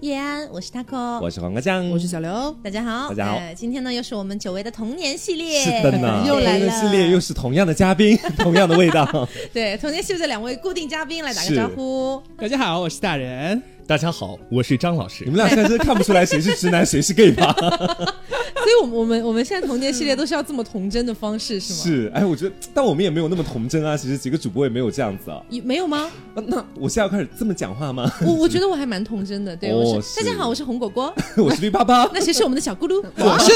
叶安，我是 taco，我是黄瓜酱，我是小刘，大家好，大家好。呃今天呢又是我们久违的童年系列，是的呢，又来了。系列又是同样的嘉宾，同样的味道。对，童年系列的两位固定嘉宾来打个招呼。大家好，我是大人。大家好，我是张老师你。们俩现在真的看不出来谁是直男谁是 gay 吧？所以我们我们我们现在童年系列都是要这么童真的方式是吗？是，哎，我觉得，但我们也没有那么童真啊。其实几个主播也没有这样子啊。有没有吗？啊那我现在要开始这么讲话吗？我我觉得我还蛮童真的。对，哦我是是大家好，我是红果果。我是绿巴巴。那谁是我们的小咕噜？我是。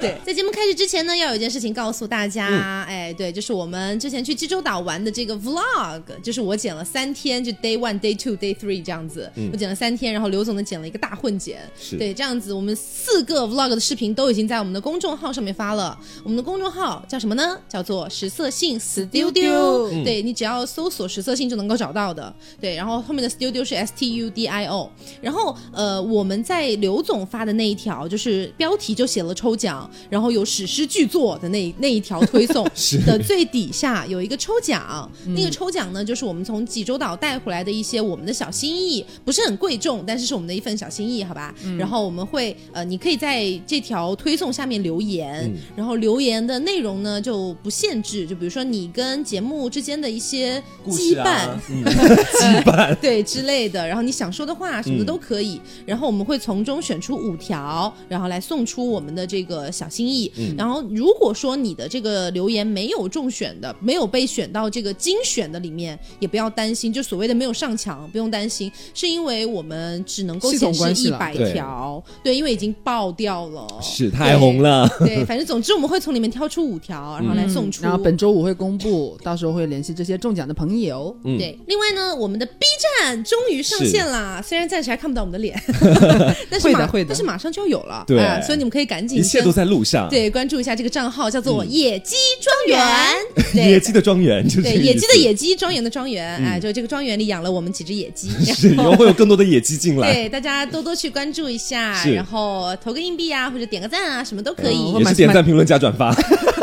对，在节目开始之前呢，要有一件事情告诉大家，哎，对，就是我们之前去济州岛玩的这个 vlog，就是我剪了三天，就 day one、day two、day three 这样子，我剪了三天，然后刘总呢剪了一个大混剪，是。对，这样子我们四个 vlog 的视频都已经在我们的公众号上面发了，我们的公众号叫什么呢？叫做食色性 studio，、嗯。对你只要搜索食色性就能够找到的，对，然后后面的 studio 是 S T U D I O，然后呃，我们在刘总发的那一条，就是标题就写了抽奖，然后有史诗巨作的那那一条推送 是。的最底下有一个抽奖，那个抽奖呢，就是我们从济州岛带回来的一些我们的小心意，不是很贵重，但是是我们的一份小心意，好吧？然后我们会呃，你可以在这条推送下面留言，嗯然后留言的内容呢就不限制，就比如说你跟节目之间的一些羁绊。啊，嗯羁绊。对之类的，然后你想说的话什么的嗯都可以，然后我们会从中选出五条，然后来送出我们的这个小心意。嗯然后如果说你的这个留言没有中选的，没有被选到这个精选的里面，也不要担心，就所谓的没有上墙，不用担心，是因为我们只能够显示一百条，对，因为已经爆掉了，是太红了。对，反正总之我们会从里面挑出五条，然后来送出。然后本周五会公布，到时候会联系这些中奖的朋友。嗯。对，另外呢，我们的 B 站终于上线啦，虽然暂时还看不到我们的脸，但是马会但是马上就要有了，对。啊所以你们可以赶紧先一切都在路上。，对关注一下这个账号，叫做野鸡庄园，对。野鸡的庄园就是对野鸡的野鸡，庄园的庄园，哎，就这个庄园里养了我们几只野鸡，是，以后会有更多的野鸡进来。对，大家多多去关注一下，然后投个硬币啊，或者点个赞啊，什么都可以。嗯也是点赞、评论、加转发。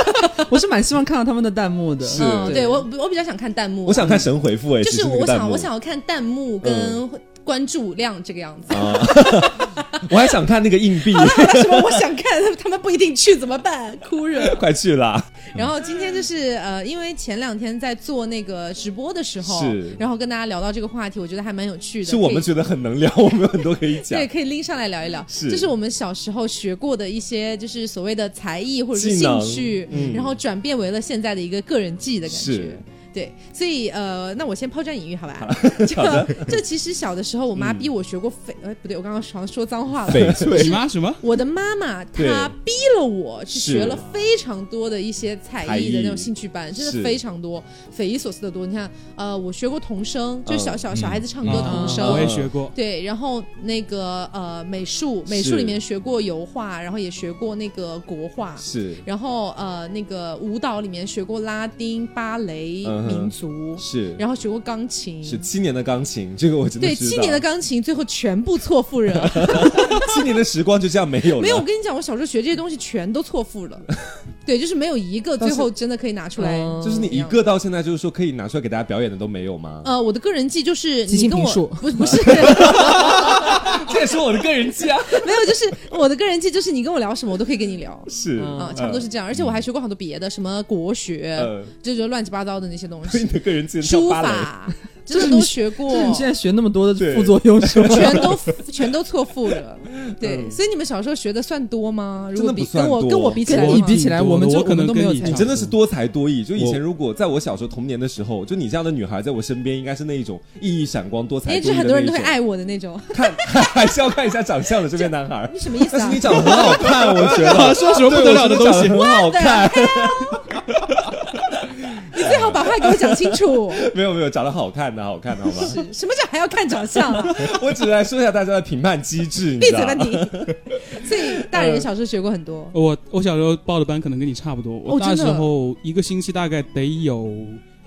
我是蛮希望看到他们的弹幕的。是嗯，对我我比较想看弹幕啊，我想看神回复哎，就是我想我想要看弹幕跟关注量这个样子。啊，我还想看那个硬币，什么？我想看，他们不一定去怎么办？哭热。快去啦！然后今天就是呃，因为前两天在做那个直播的时候，是然后跟大家聊到这个话题，我觉得还蛮有趣的。是我们觉得很能聊，我们有很多可以讲对，。可以拎上来聊一聊，是就是我们小时候学过的一些，就是所谓的才艺或者是兴趣，嗯然后转变为了现在的一个个人技的感觉是。对，所以呃，那我先抛砖引玉，好吧？这个 这其实小的时候，我妈逼我学过翡，哎、不对，我刚刚好像说脏话了。翡翠。你妈什么？我的妈妈她逼了我去是。学了非常多的一些才才艺艺的那种兴趣班，真的非常多，匪夷所思的多。你看，呃，我学过童声，就是小嗯。小小孩子唱歌童嗯声，我也学过。对，然后那个呃美术，美术里面学过油画，然后也学过那个国画，是。然后呃那个舞蹈里面学过拉丁、芭蕾、民族，是然后学过钢琴，是七年的钢琴，这个我真的知道对七年的钢琴，最后全部错付了。七年的时光就这样没有了。没有，我跟你讲，我小时候学这些东西全都错付了，对，就是没有一个最后真的可以拿出来。嗯就是你一个到现在就是说可以拿出来给大家表演的都没有吗？呃，我的个人技就是即你跟我不不是 这也是我的个人技啊。没有，就是我的个人技就是你跟我聊什么我都可以跟你聊。是嗯啊、差不多是这样，而且我还学过好多别的，什么国学，呃就是乱七八糟的那些东所以西 你，的个人技能书。法，真的都学过就，是你现在学那么多的副作用是吗？全都全都错付了。对，所以你们小时候学的算多吗？如果比真的不算多跟我跟我比起来你比起来，我们就我可能都没有才跟你真的是多才多艺。就以前如果在我小时候童年的时候，就你这样的女孩在我身边，应该是那一种熠熠闪光、多才哎，多艺的就很多人都。会爱我的那种。看，还是要看一下长相的这边男孩。你什么意思啊但是你？长得很好看，我觉得 说什么不得了的东西很好看。你最好把话给我讲清楚。没有没有，长得好看的好看的好吗？什么叫还要看长相啊？我只是来说一下大家的评判机制，你闭嘴吧？你！所以大人小时候学过很多。我我小时候报的班可能跟你差不多，我那时候一个星期大概得有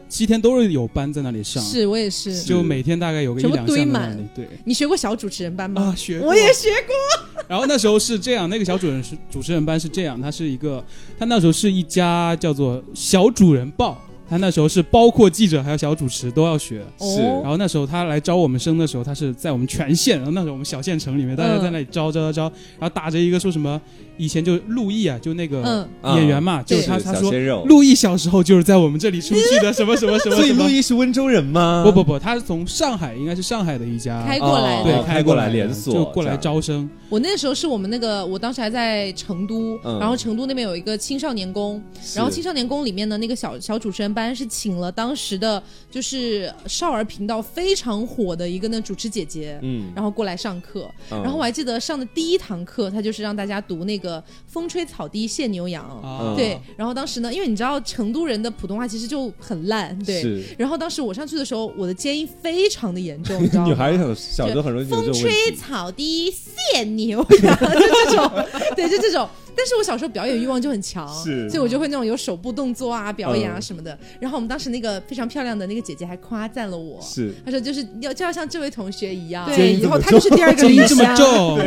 七天都是有班在那里上，是我也是。就每天大概有个一两项在那堆满里。对你学过小主持人班吗？啊，学过我也学过。然后那时候是这样，那个小主人是主持人班是这样，他是一个，他那时候是一家叫做小主人报。他那时候是包括记者还有小主持都要学。是哦然后那时候他来招我们生的时候，他是在我们全县，然后那时候我们小县城里面，大家在那里招招招招，然后打着一个说什么，以前就陆毅啊，就那个嗯。演员嘛，就是是他他说。陆毅小时候就是在我们这里出去的，什么什么什么 所以陆。毅是温州人吗？不不不，他是从上海，应该是上海的一家开过来对哦开过来连锁就过来招生。我那时候是我们那个，我当时还在成都，嗯。然后成都那边有一个青少年宫，然后青少年宫里面的那个小小主持人班是请了当时的就是少儿频道非常火的一个那主持姐姐，嗯，然后过来上课，嗯。然后我还记得上的第一堂课，他就是让大家读那个“风吹草低见牛羊”，啊对，然后当时呢，因为你知道成都人的普通话其实就很烂，对。然后当时我上去的时候，我的尖音非常的严重，你知道 吗？女孩小小时候很容易有风这种问吹。草低见牛羊，就这种，对，就这种。但是我小时候表演欲望就很强，是所以我就会那种有手部动作啊、表演啊嗯什么的。然后我们当时那个非常漂亮的那个姐姐还夸赞了我，是，她说就是要就要像这位同学一样，对，以后她就是第二个李湘，重，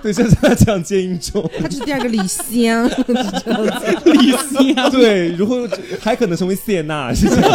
对，像他这样接音重，她就是第二个李湘。李思呀，对，如果还可能成为谢娜，是这样。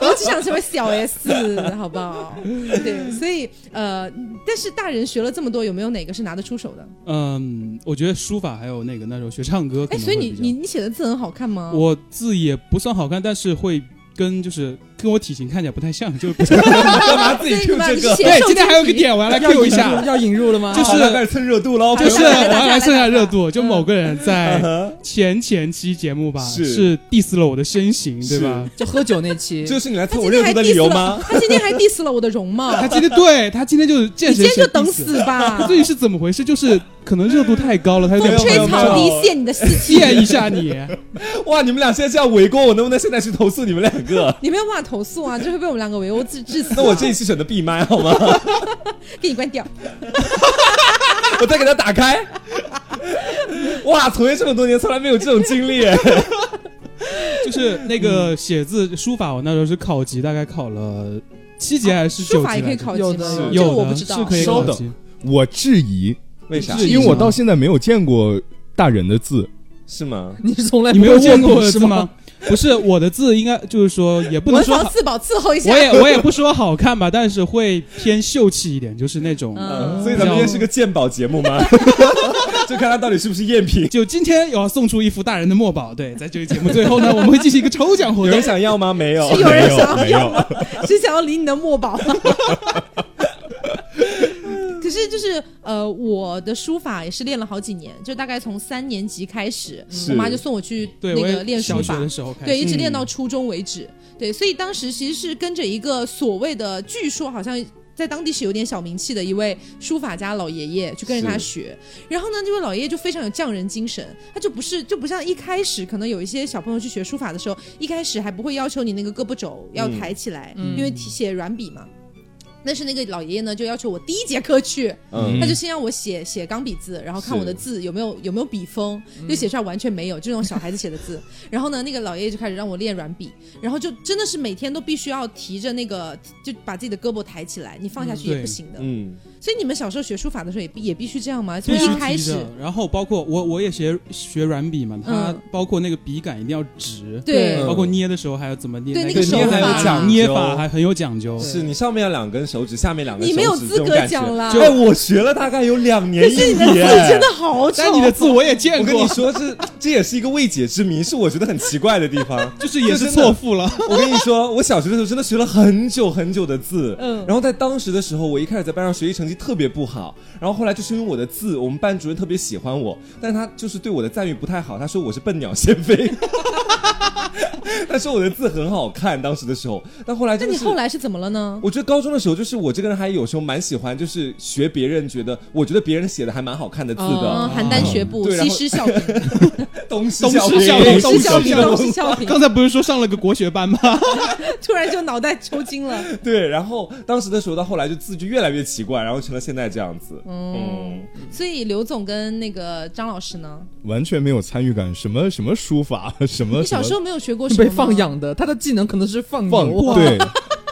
我只想成为小 S，好不好？对，所以呃，但是大人学了这么多，有没有哪个是拿得出手的？嗯，我觉得书法还有那个那时候学唱歌可哎，所以你你你写的字很好看吗？我字也不算好看，但是会跟就是跟我体型看起来不太像，就 不干嘛自己 Q 这个？对。今天还有个点，我要来要 Q 一下，要引入了吗？就是开始蹭热度喽，就是我要来蹭一下热度，就某个人在嗯前前期节目吧，是是 diss 了我的身形，对吧？就喝酒那期，这是你来蹭我热度的理由吗？，他今天还 diss 了我的容貌，他今天对他今天就是见你今天就等死吧！至于是怎么回事，就是可能热度太高了，他有点风吹草低见你的四季，见一下你，哇，你们俩现在这样围攻我，能不能现在去投诉你们两个？你没有办法投诉啊，就会被我们两个围殴致致死。那我这一期选择闭麦好吗？给你关掉。我再给它打开。哇，从业这么多年，从来没有这种经历。就是那个写字书法，我那时候是考级，大概考了七级还是九级书法也可以考级吗？有的这有的我不知道。是可以稍等考级。我质疑，为啥？是因为我到现在没有见过大人的字。是吗？你是从来你没有见过过是吗？？不是我的字，应该就是说也不能说好，房四宝伺候一下。我也我也不说好看吧，但是会偏秀气一点，就是那种。嗯所以咱们今天是个鉴宝节目吗？就看他到底是不是赝品。就今天要送出一幅大人的墨宝，对，在这个节目最后呢，我们会进行一个抽奖活动有人。想要吗？没有。是有人没有想要？是想要领你的墨宝吗？可是就是呃，我的书法也是练了好几年，就大概从三年级开始，我妈就送我去，那个练书法小学的，时候开始。对，一直练到初中为止。对，所以当时其实是跟着一个所谓的，据说好像。在当地是有点小名气的一位书法家老爷爷，去跟着他学。然后呢，这位老爷爷就非常有匠人精神，他就不是就不像一开始可能有一些小朋友去学书法的时候，一开始还不会要求你那个胳膊肘要嗯抬起来，嗯因为写软笔嘛。但是那个老爷爷呢，就要求我第一节课去，嗯。他就先让我写写钢笔字，然后看我的字有没有有没有笔锋，就写出来完全没有，就那种小孩子写的字。然后呢，那个老爷爷就开始让我练软笔，然后就真的是每天都必须要提着那个，就把自己的胳膊抬起来，你放下去也不行的。嗯，所以你们小时候学书法的时候也必也必须这样吗？从必须一开始，然后包括我我也学学软笔嘛，它嗯包括那个笔杆一定要直，对。嗯。包括捏的时候还要怎么捏，对那那个手法。还有讲究捏法还很有讲究。是你上面要两根手指，下面两根手指，你没有资格讲啦。哎，我学了大概有两年一可是你的字年，真的好丑，但你的字我也见过。我跟你，说，这这也是一个未解之谜，是我觉得很奇怪的地方。就是也是错付了。我跟你说，我小学的时候真的学了很久很久的字，嗯。然后在当时的时候，我一开始在班上学习成绩特别不好，然后后来就是因为我的字，我们班主任特别喜欢我，但是他就是对我的赞誉不太好，他说我是笨鸟先飞，他说我的字很好看，当时的时候，但后来那真的是你后来是怎么了呢？我觉得高中的时候，就是我这个人还有时候蛮喜欢，就是学别人觉得，我觉得别人写的还蛮好看的字嗯，的，邯郸学步，西施效颦，东施东效颦颦东施效颦，东施效颦，刚才不是说上了个国学班吗？突然就脑袋抽筋了。对，然后当时的时候到后来就字就越来越奇怪，然后成了现在这样子。嗯，所以刘总跟那个张老师呢？完全没有参与感，什么什么书法，什么你小时候没有学过什么被放养的，他的技能可能是放放。对，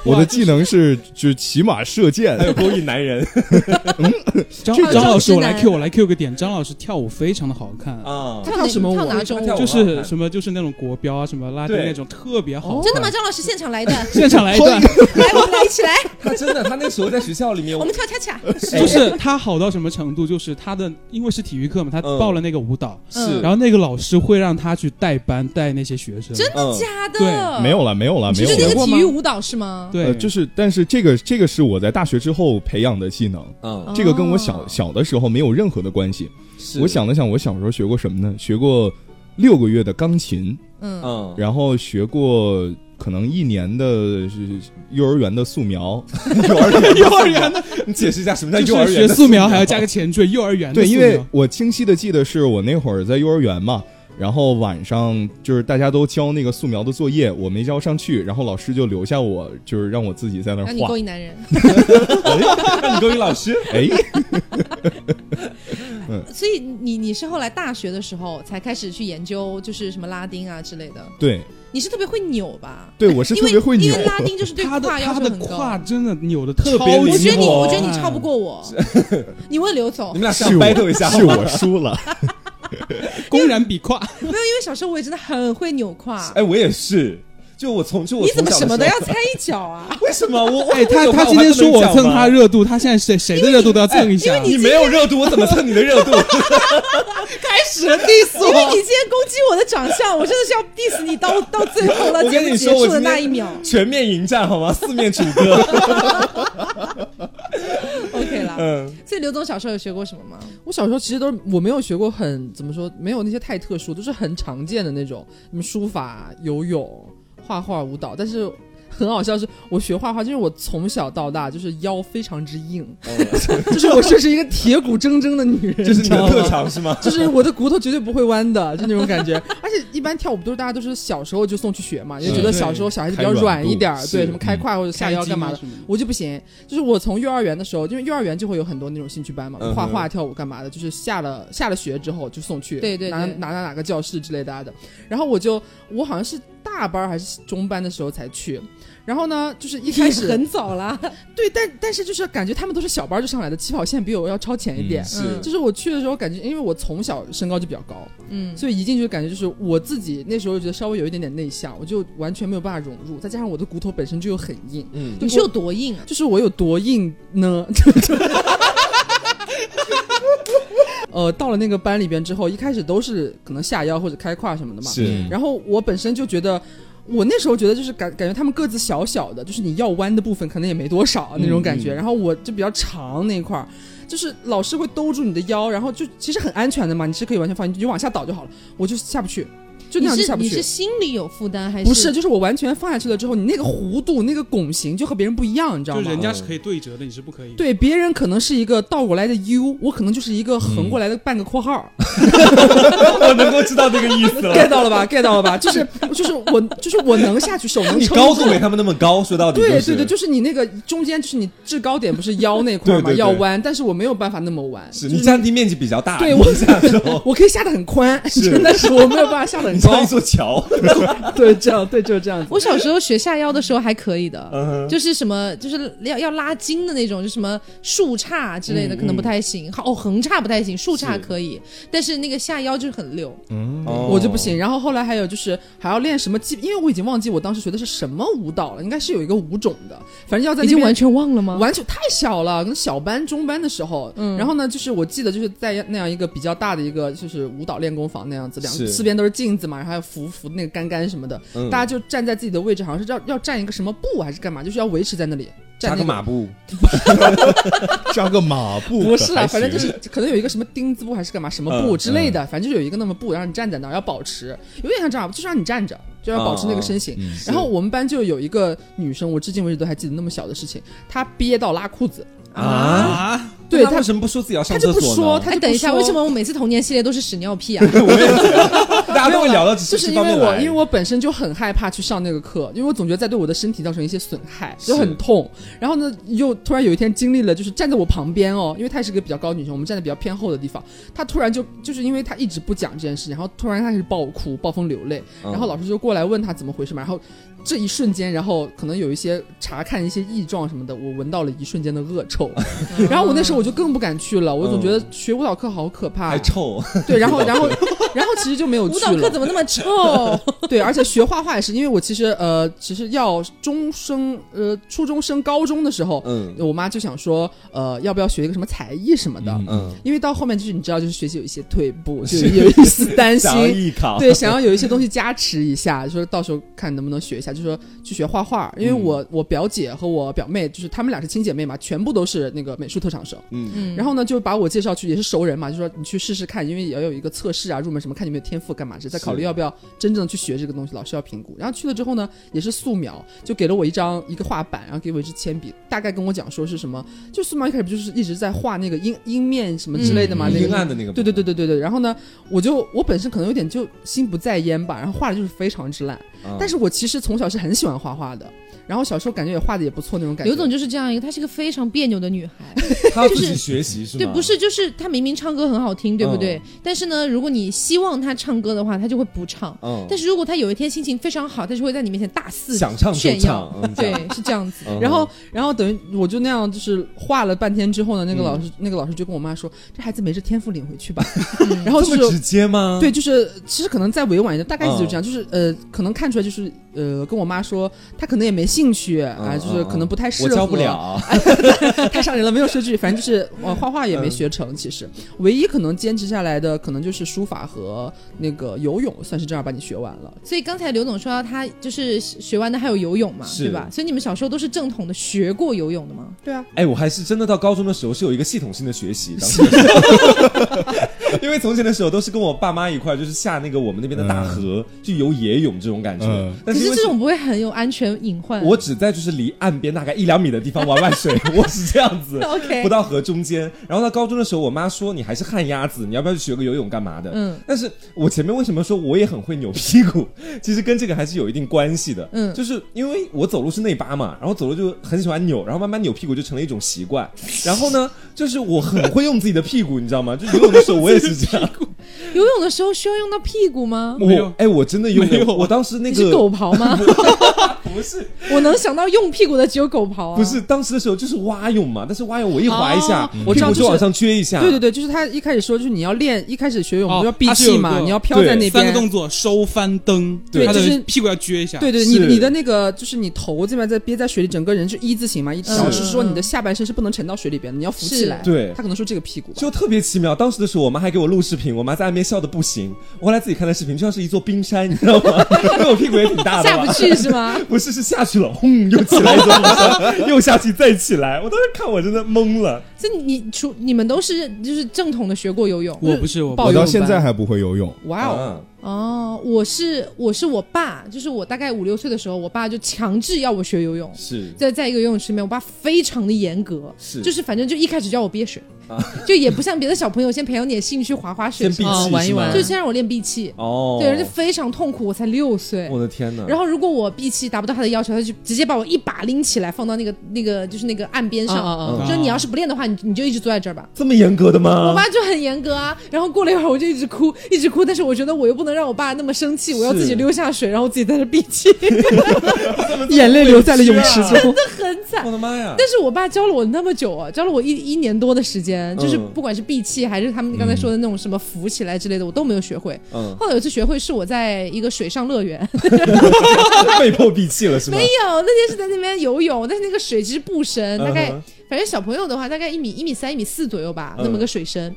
我的技能是就是骑马射箭还，有勾引男人 张这个张老师，我来 Q 我来 Q 个点，张老师跳舞非常的好看。啊，跳哪什么舞跳哪种舞？就是什么，就是那种国标啊，什么拉丁那种，特别好。真的吗？张老师现场来一段，现场来一段，来，我们来一起来，他真的，他那时候在学校里面，我们跳恰恰。就是他好到什么程度？就是他的，因为是体育课嘛，他嗯报了那个舞蹈，是，然后那个老师会让他去带班带那些学生。真的嗯假的？对没有了，没有了，没有是那个体育舞蹈是吗？对，呃，就是，但是这个这个是我在大学之后培养的技能，嗯，这个跟我小哦小的时候没有任何的关系。是我想了想，我小时候学过什么呢？学过六个月的钢琴，嗯，嗯，然后学过可能一年的是幼儿园的素描。幼儿园幼儿园的，你解释一下什么叫幼儿园的素描还要加个前缀，幼儿园的对，因为我清晰的记得是我那会儿在幼儿园嘛，然后晚上就是大家都交那个素描的作业，我没交上去，然后老师就留下我，就是让我自己在那儿画让你勾。引男人。让你勾引老师，哎，嗯所以你你是后来大学的时候才开始去研究，就是什么拉丁啊之类的。对你是特别会扭吧？对，我是特别会扭因为。拉丁就是对他的胯要他的求很高。胯真的扭的特别灵我觉得你，我觉得你超不过我。你问刘总你，们俩是想 battle 一下是我输了，公然比胯。没有，因为小时候我也真的很会扭胯。哎，我也是，就我从就我你怎么什么都要 猜一脚啊？为什么我我哎，他他今天说我蹭他，热度，他现在谁谁的热度都要蹭一下。你没有热度，我怎么蹭你的热度？开始 diss 我，因为你今天攻击我的长相，我真的是要 diss 你到到最后了，我跟你节目结束的那一秒。全面迎战好吗？四面楚歌。OK 了。嗯，所以刘总小时候有学过什么吗？我小时候其实都是我没有学过很怎么说，没有那些太特殊，都是很常见的那种，什么书法、游泳、画画、舞蹈。但是很好笑是，我学画画，就是我从小到大就是腰非常之硬，就是我就是一个铁骨铮铮的女人，这是你的特长是吗？就是我的骨头绝对不会弯的，就那种感觉。而且一般跳舞都是大家都是小时候就送去学嘛，也觉得小时候小孩子比较软一点儿，对，什么开胯或者下腰干嘛的。我就不行，就是我从幼儿园的时候，因为幼儿园就会有很多那种兴趣班嘛，画画、跳舞干嘛的，就是下了下了学之后就送去，哪对对对哪哪哪个教室之类的的。然后我就我好像是大班还是中班的时候才去，然后呢，就是一开始很早啦，对，但但是就是感觉他们都是小班就上来的，起跑线比我要超前一点。是嗯就是我去的时候，感觉因为我从小身高就比较高，嗯，所以一进去感觉就是我自己那时候觉得稍微有一点点内向，我就完全没有办法融入，再加上我的骨头本身就又很硬，嗯，你是有多硬啊？就是我有多硬呢？呃，到了那个班里边之后，一开始都是可能下腰或者开胯什么的嘛。是然后我本身就觉得，我那时候觉得就是感感觉他们个子小小的，就是你要弯的部分可能也没多少那种感觉。然后我就比较长那一块儿，就是老师会兜住你的腰，然后就其实很安全的嘛，你是可以完全放，你就往下倒就好了。我就下不去，就那你样就是下不去你是。心里有负担还是不是，就是我完全放下去了之后，你那个弧度、那个拱形就和别人不一样，你知道吗？就人家是可以对折的，你是不可以。，对，别人可能是一个倒过来的 U，我可能就是一个横过来的半个括号、我能够知道这个意思了，get。到了吧？get 到了吧？就是就是我就是我能下去，手能你撑住高度没他们那么高，说到底就是对对对，就是你那个中间就是你制高点不是腰那块儿嘛，对对对要弯，但是我没有办法那么弯，就是你占地面积比较大，对我我可以下的很宽，是但是我没有办法下得很高你像一。座桥。对，这样对就是这样子。我小时候学下腰的时候还可以的，嗯就是什么就是要要拉筋的那种，就什么竖叉之类的嗯可能不太行，好哦横叉不太行，竖叉可以，但是那个下腰就是很溜。我就不行，然后后来还有就是还要练什么基，因为我已经忘记我当时学的是什么舞蹈了，应该是有一个舞种的，反正要在已经完全忘了吗？完全太小了，可能小班、中班的时候，嗯然后呢，就是我记得就是在那样一个比较大的一个就是舞蹈练功房那样子，两四边都是镜子嘛，然后还有扶扶那个杆杆什么的，嗯。大家就站在自己的位置，好像是要要站一个什么步还是干嘛，就是要维持在那里站扎个个马步，扎个马步不是啦，反正就是可能有一个什么钉子步还是干嘛什么步嗯之类的，反正就是有一个那么步，让你站在那儿要保持，有点像这样，就是让你站着，就要保持那个身形。嗯。然后我们班就有一个女生，我至今为止都还记得那么小的事情，她憋到拉裤子，啊，对她他为什么不说自己要上厕所呢？不说，她哎，就等一下，为什么我每次童年系列都是屎尿屁啊？大大家都会聊到这就是因为我。因为我本身就很害怕去上那个课，因为我总觉得在对我的身体造成一些损害，就很痛。然后呢，又突然有一天经历了，就是站在我旁边哦，因为她也是个比较高女生，我们站在比较偏后的地方，她突然就就是因为她一直不讲这件事，然后突然开始爆哭、暴风流泪，嗯然后老师就过来问她怎么回事嘛，然后这一瞬间，然后可能有一些查看一些异状什么的，我闻到了一瞬间的恶臭，然后我那时候我就更不敢去了，我总觉得学舞蹈课好可怕。还，臭，对，然后然后 然后其实就没有去舞蹈课。怎么那么臭？对，而且学画画也是，因为我其实呃，其实要中升呃初中升高中的时候，嗯。我妈就想说，呃，要不要学一个什么才艺什么的。嗯嗯，因为到后面就是你知道，就是学习有一些退步，就是有一丝担心。对，想要有一些东西加持一下，就说到时候看能不能学一下，就说去学画画。因为我、我表姐和我表妹，就是她们俩是亲姐妹嘛，全部都是那个美术特长生。嗯嗯然后呢，就把我介绍去，也是熟人嘛，就说你去试试看，因为也要有一个测试啊，入门什么，看你有没有天赋干嘛，是在考虑要不要真正的去学这个东西，老师要评估。然后去了之后呢，也是素描，就给了我一张一个画板，然后给我一支铅笔，大概跟我讲说是什么，就素描一开始不就是一直在画那个阴阴面什么之类的嘛，嗯那个阴暗的那个，对对对对对对，然后呢，我就我本身可能有点就心不在焉吧，然后画的就是非常之烂，嗯但是我其实从小是很喜欢画画的，然后小时候感觉也画的也不错那种感觉。刘总就是这样一个，她是个非常别扭的女孩。他要自己就是学习是吗？对，不是，就是她明明唱歌很好听，对不对？嗯但是呢，如果你希望她唱歌的话，她就会不唱。嗯，但是如果她有一天心情非常好，她就会在你面前大肆想唱就炫耀。对，是这样子。嗯然后，然后等于我就那样，就是画了半天之后呢，那个嗯老师、那个老师就跟我妈说，这孩子没这天赋，领回去吧。然后就是直接吗？对，就是其实可能再委婉一点，大概意思就是这样，就是呃，可能看出来就是呃，跟我妈说，她可能也没兴趣啊、嗯就是可能不太适合，我教不了，太伤人了，没有说句，反正就是我画画也嗯没学成。其实唯一可能坚持下来的，可能就是书法和那个游泳，算是正儿八经学完了。所以刚才刘总说到他就是学完的还有游泳嘛，是对吧？所以你们小时候都是正统的学过游泳的吗？对啊，哎，我还是真的到高中的时候是有一个系统性的学习，当时 因为从前的时候都是跟我爸妈一块儿，就是下那个我们那边的大河去游野泳这种感觉嗯。但是因为可是这种不会很有安全隐患。我只在就是离岸边大概一两米的地方玩玩水，我是这样子 OK 不到河中间。然后到高中的时候，我妈说你还是旱鸭子，你要不要去学个游泳干嘛的？嗯，但是我前面为什么说我也很会扭屁股？其实跟这个还是有一定关系的。嗯就是因为我走路是内八嘛，然后走路就很喜欢扭，然后慢慢扭屁股就成了一种习惯。然后呢，就是我很会用自己的屁股，你知道吗？就游泳的时候我也是这样。游泳的时候需要用到屁股吗？没有我哎，我真的用没有啊我当时那你是个狗刨吗？不是我能想到用屁股的只有狗刨啊。不是当时的时候就是蛙泳嘛，但是蛙泳我一滑一下哦，我股就往上撅一下。对对对，就是他一开始说，就是你要练，一开始学泳哦不要闭气嘛，你要飘在那边。三个动作：收、翻、蹬，对就是屁股要撅一下。对对，你是你的那个就是你头这边在憋在水里，整个人是一字形嘛，一条是是说你的下半身是不能沉到水里边的，你要浮起来。对他可能说这个屁股吧。就特别奇妙。当时的时候，我妈还给我录视频，我妈在岸边笑的不行。我后来自己看的视频，就像是一座冰山，你知道吗？因为我屁股也挺大。下不去是吗？不是，是下去了，轰，又起来一座冰山，又下去再起来。我当时看我真的懵了。所以你你除你们都是就是正统的学过游泳？我不是我到现在还不会游泳。哇哦，啊。哦，我是我是我爸，就是我大概五六岁的时候，我爸就强制要我学游泳。是。在在一个游泳池里面，我爸非常的严格，是。就是反正就一开始叫我憋水，啊。就也不像别的小朋友先培养点兴趣划划水先闭什么的，哦玩一玩。就先让我练闭气，哦，对，而且非常痛苦，我才六岁。我的天哪！然后如果我闭气达不到他的要求，他就直接把我一把拎起来放到那个那个就是那个岸边上，啊啊啊。说你要是不练的话，你你就一直坐在这儿吧。这么严格的吗我妈？就很严格啊，然后过了一会儿我就一直哭，一直哭，但是我觉得我又不能让我爸那么生气，我要自己溜下水，然后自己在这闭气，眼泪流在了泳池中。很惨我。的妈呀！但是我爸教了我那么久啊，教了我一一年多的时间，就是嗯不管是闭气还是他们刚才说的那种什么浮起来之类的，我都没有学会。嗯，后来有一次学会是我在一个水上乐园，被迫闭气了是吗？没有，那天是在那边游泳，但是那个水其实不深，大概反正小朋友的话大概一米一米三一米四左右吧，嗯那么个水深。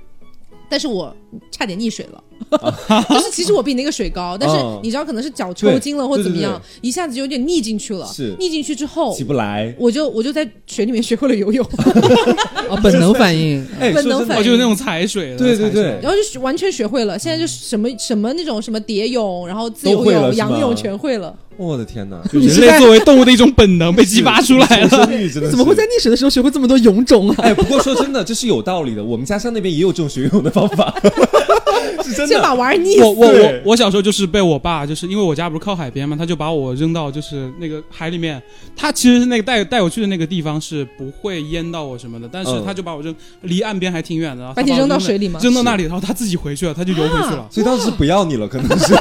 但是我差点溺水了，就是其实我比那个水高，但是嗯你知道可能是脚抽筋了或对怎么样对，一下子就有点溺进去了。是溺进去之后起，不来。我就我就在水里面学会了游泳，哦，本能反应。本能反应哦，就是那种踩水的，对对对然后就完全学会了。现在就什么什么那种什么蝶泳，然后自由泳、仰泳全会了。我的天哪，就人类作为动物的一种本能被激发出来了。怎么会在溺水的时候学会这么多泳种啊？哎，不过说真的，这是有道理的。我们家乡那边也有这种学游泳的方法，是真先把的。娃儿溺死。我我我我小时候就是被我爸，就是因为我家不是靠海边嘛，他就把我扔到就是那个海里面。他其实是那个带带我去的那个地方是不会淹到我什么的，但是嗯他就把我扔离岸边还挺远的，然后把你扔到水里吗？扔到那里，然后他自己回去了，他就游回去了。所以当时是不要你了，可能是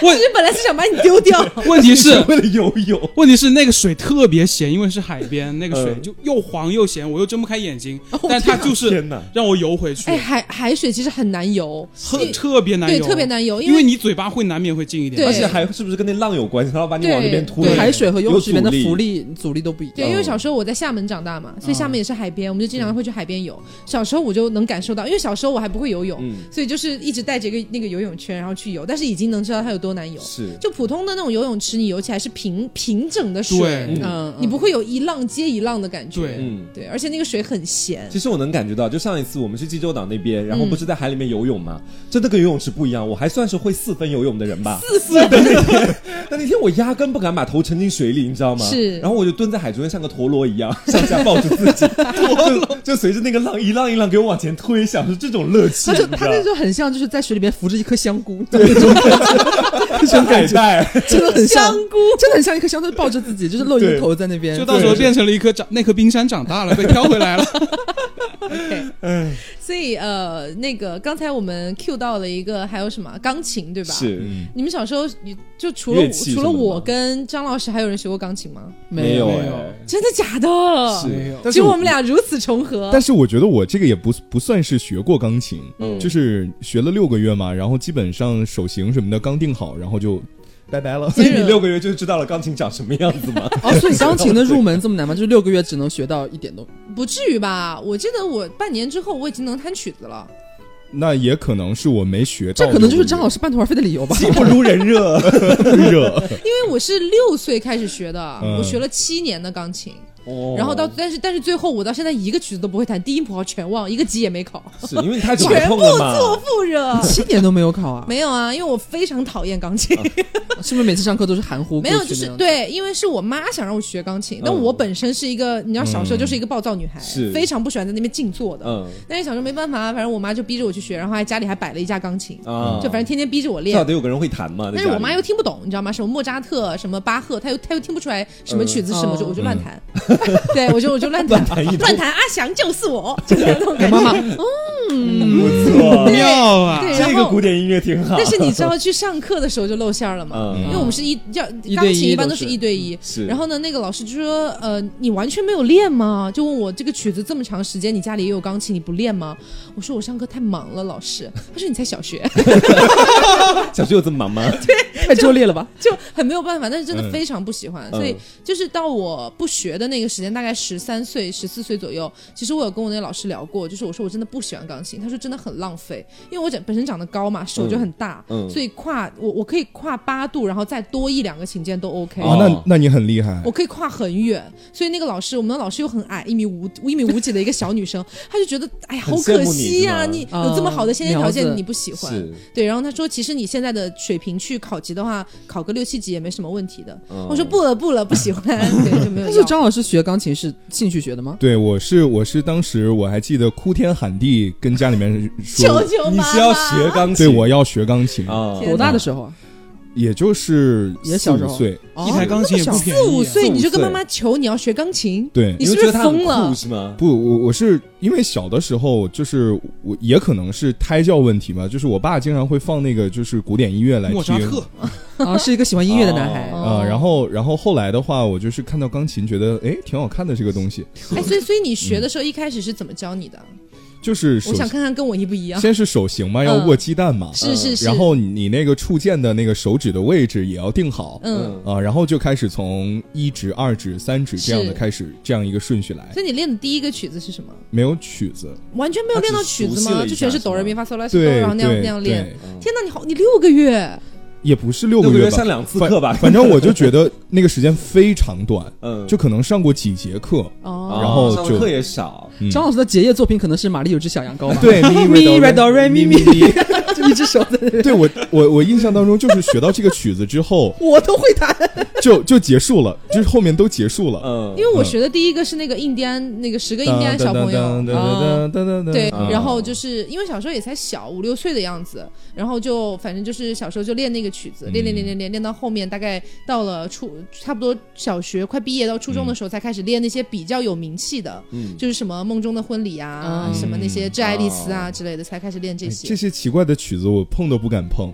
其实本来是想把你丢掉。问题是为了游泳。问题是那个水特别咸，因为是海边，那个水嗯就又黄又咸，我又睁不开眼睛，但它就是！让我游回去哎，，海海水其实很难游，很特别难游对，游，特别难游，因为为你嘴巴会难免会进一点，而且还是不是跟那浪有关系？它要把你往那边推。对海水和游泳池里面的浮力阻力都不一样。对，因为小时候我在厦门长大嘛，所以厦门也是海边，我们就经常会去海边游。小时候我就能感受到，因为小时候我还不会游泳，嗯，所以就是一直带着一个那个游泳圈，然后去游，但是已经能知道它有多难游。是。就普通的那种游泳池，你游起来是平平整的水，嗯嗯，你不会有一浪接一浪的感觉。对嗯，对，而且那个水很咸。其实我能感觉到，就上一次我们去济州岛那边，然后嗯不是在海里面游泳吗？真的跟游泳池不一样，我还算是会四分游泳的人吧。四分的那天，但那天我压根不敢把头沉进水里，你知道吗？是然后我就蹲在海中间，像个陀螺一样 上下抱着自己，就就随着那个浪一浪一浪给我往前推，享受这种乐趣。他就他那就很像就是在水里面扶着一颗香菇，对那种感觉，像海带，真的很像香菇，真的很像一颗香菇抱着自己，就是露一个头在那边，就到时候变成了一颗长那颗冰山长大了，被挑回来了。OK，所以呃，那个刚才我们 Q 到了一个，还有什么钢琴对吧？。是。嗯，你们小时候就除了除了我跟张老师，还有人学过钢琴吗？没有没有。哎，真的假的？是。没有。但是只有我们俩如此重合。但是我觉得我这个也不不算是学过钢琴，嗯。就是学了六个月嘛，然后基本上手型什么的刚定好，然后就拜拜了。所以你六个月就知道了钢琴长什么样子吗？哦，所以钢琴的 入门这么难吗？就是六个月只能学到一点都不至于吧？我记得我半年之后我已经能弹曲子了。那也可能是我没学到，这可能就是张老师半途而废的理由吧。技不如人热。热。因为我是六岁开始学的，嗯我学了七年的钢琴，哦然后到但是但是最后我到现在一个曲子都不会弹，低音谱号全忘，一个级也没考，是因为你太久没全部。做副热。七年都没有考啊？没有啊，因为我非常讨厌钢琴。是不是每次上课都是含糊没有，就是对，因为是我妈想让我学钢琴，但嗯我本身是一个，你知道小时候就是一个暴躁女孩，是非常不喜欢在那边静坐的。嗯但是小时候没办法啊，反正我妈就逼着我去学，然后还家里还摆了一架钢琴，啊，就反正天天逼着我练。至少得有个人会弹嘛。但是我妈又听不懂，你知道吗？什么莫扎特，什么巴赫，她又她又听不出来什么曲子是什么，嗯就我就乱弹，对我就我就乱弹，乱弹一乱弹，阿翔就是我，就是那种感觉。不错，妙啊！对，然这个后古典音乐挺好。但是你知道去上课的时候就露馅儿了嘛？嗯，因为我们是一要钢琴一般都是一对一，是然后呢，那个老师就说：“呃，你完全没有练吗？”就问我这个曲子这么长时间，你家里也有钢琴，你不练吗？我说我上课太忙了，老师。他说你才小学，小学有这么忙吗？对太拙劣了吧？就很没有办法，但是真的嗯非常不喜欢。嗯所以就是到我不学的那个时间，大概十三岁、十四岁左右，其实我有跟我那个老师聊过，就是我说我真的不喜欢钢琴，他说真的很浪费，因为我长本身长得高嘛，手就很大，嗯所以跨我我可以跨八度，然后再多一两个琴键都 OK。哦啊，那那你很厉害我。可以跨很远，所以那个老师，我们的老师又很矮，一米五一米五几的一个小女生，她就觉得，哎呀，好可惜呀、你有这么好的先天条件，你不喜欢。对，然后她说，其实你现在的水平去考级的话，考个六七级也没什么问题的。嗯我说不了不了，不喜欢，对，就没有但要。是张老师学钢琴是兴趣学的吗？对，我是我是当时我还记得哭天喊地跟家里面说，求妈妈你是要学钢琴？对我要学钢琴，啊，多大的时候啊？也就是四也小时候。五岁，一台钢琴也不便宜啊，四五岁你就跟妈妈求你要学钢琴，对你，是不是疯了？是吗？不，我我是因为小的时候，就是我也可能是胎教问题嘛，就是我爸经常会放那个就是古典音乐来听莫扎特，啊，是一个喜欢音乐的男孩。哦。啊、然后然后后来的话，我就是看到钢琴，觉得哎挺好看的这个东西，哎，所以所以你学的时候一开始是怎么教你的？就是我想看看跟我一不一样。先是手型嘛，要嗯握鸡蛋嘛，是是是，然后你那个触键的那个手指的位置也要定好。嗯，啊，然后就开始从一指、二指、三指这样的开始，这样一个顺序来，所以你练的第一个曲子是什么？没有曲子，完全没有练到曲子吗？就全是哆来咪发嗦来嗦哆，然后那样那样练。天哪，你好，你六个月，也不是六六个个月吧，月上两次课吧，反正我就觉得那个时间非常短，嗯，就可能上过几节课。哦，然后就上的课也少，嗯张老师的结业作品可能是《玛丽有只小羊羔》吧？对咪咪瑞哆瑞咪咪咪，就 一只手在那里，对我我我印象当中就是学到这个曲子之后 我都会弹。就就结束了，就是后面都结束了。嗯，因为我学的第一个是那个印第安那个十个印第安小朋友，对，嗯。然后就是因为小时候也才小五六岁的样子，然后就反正就是小时候就练那个曲子，练练练练练练到后面，大概到了初差不多小学快毕业到初中的时候，才开始练那些比较有名气的，嗯。就是什么梦中的婚礼啊，嗯。什么那些致爱丽丝啊之类的，才开始练这哎些。这些奇怪的曲曲子我碰都不敢碰，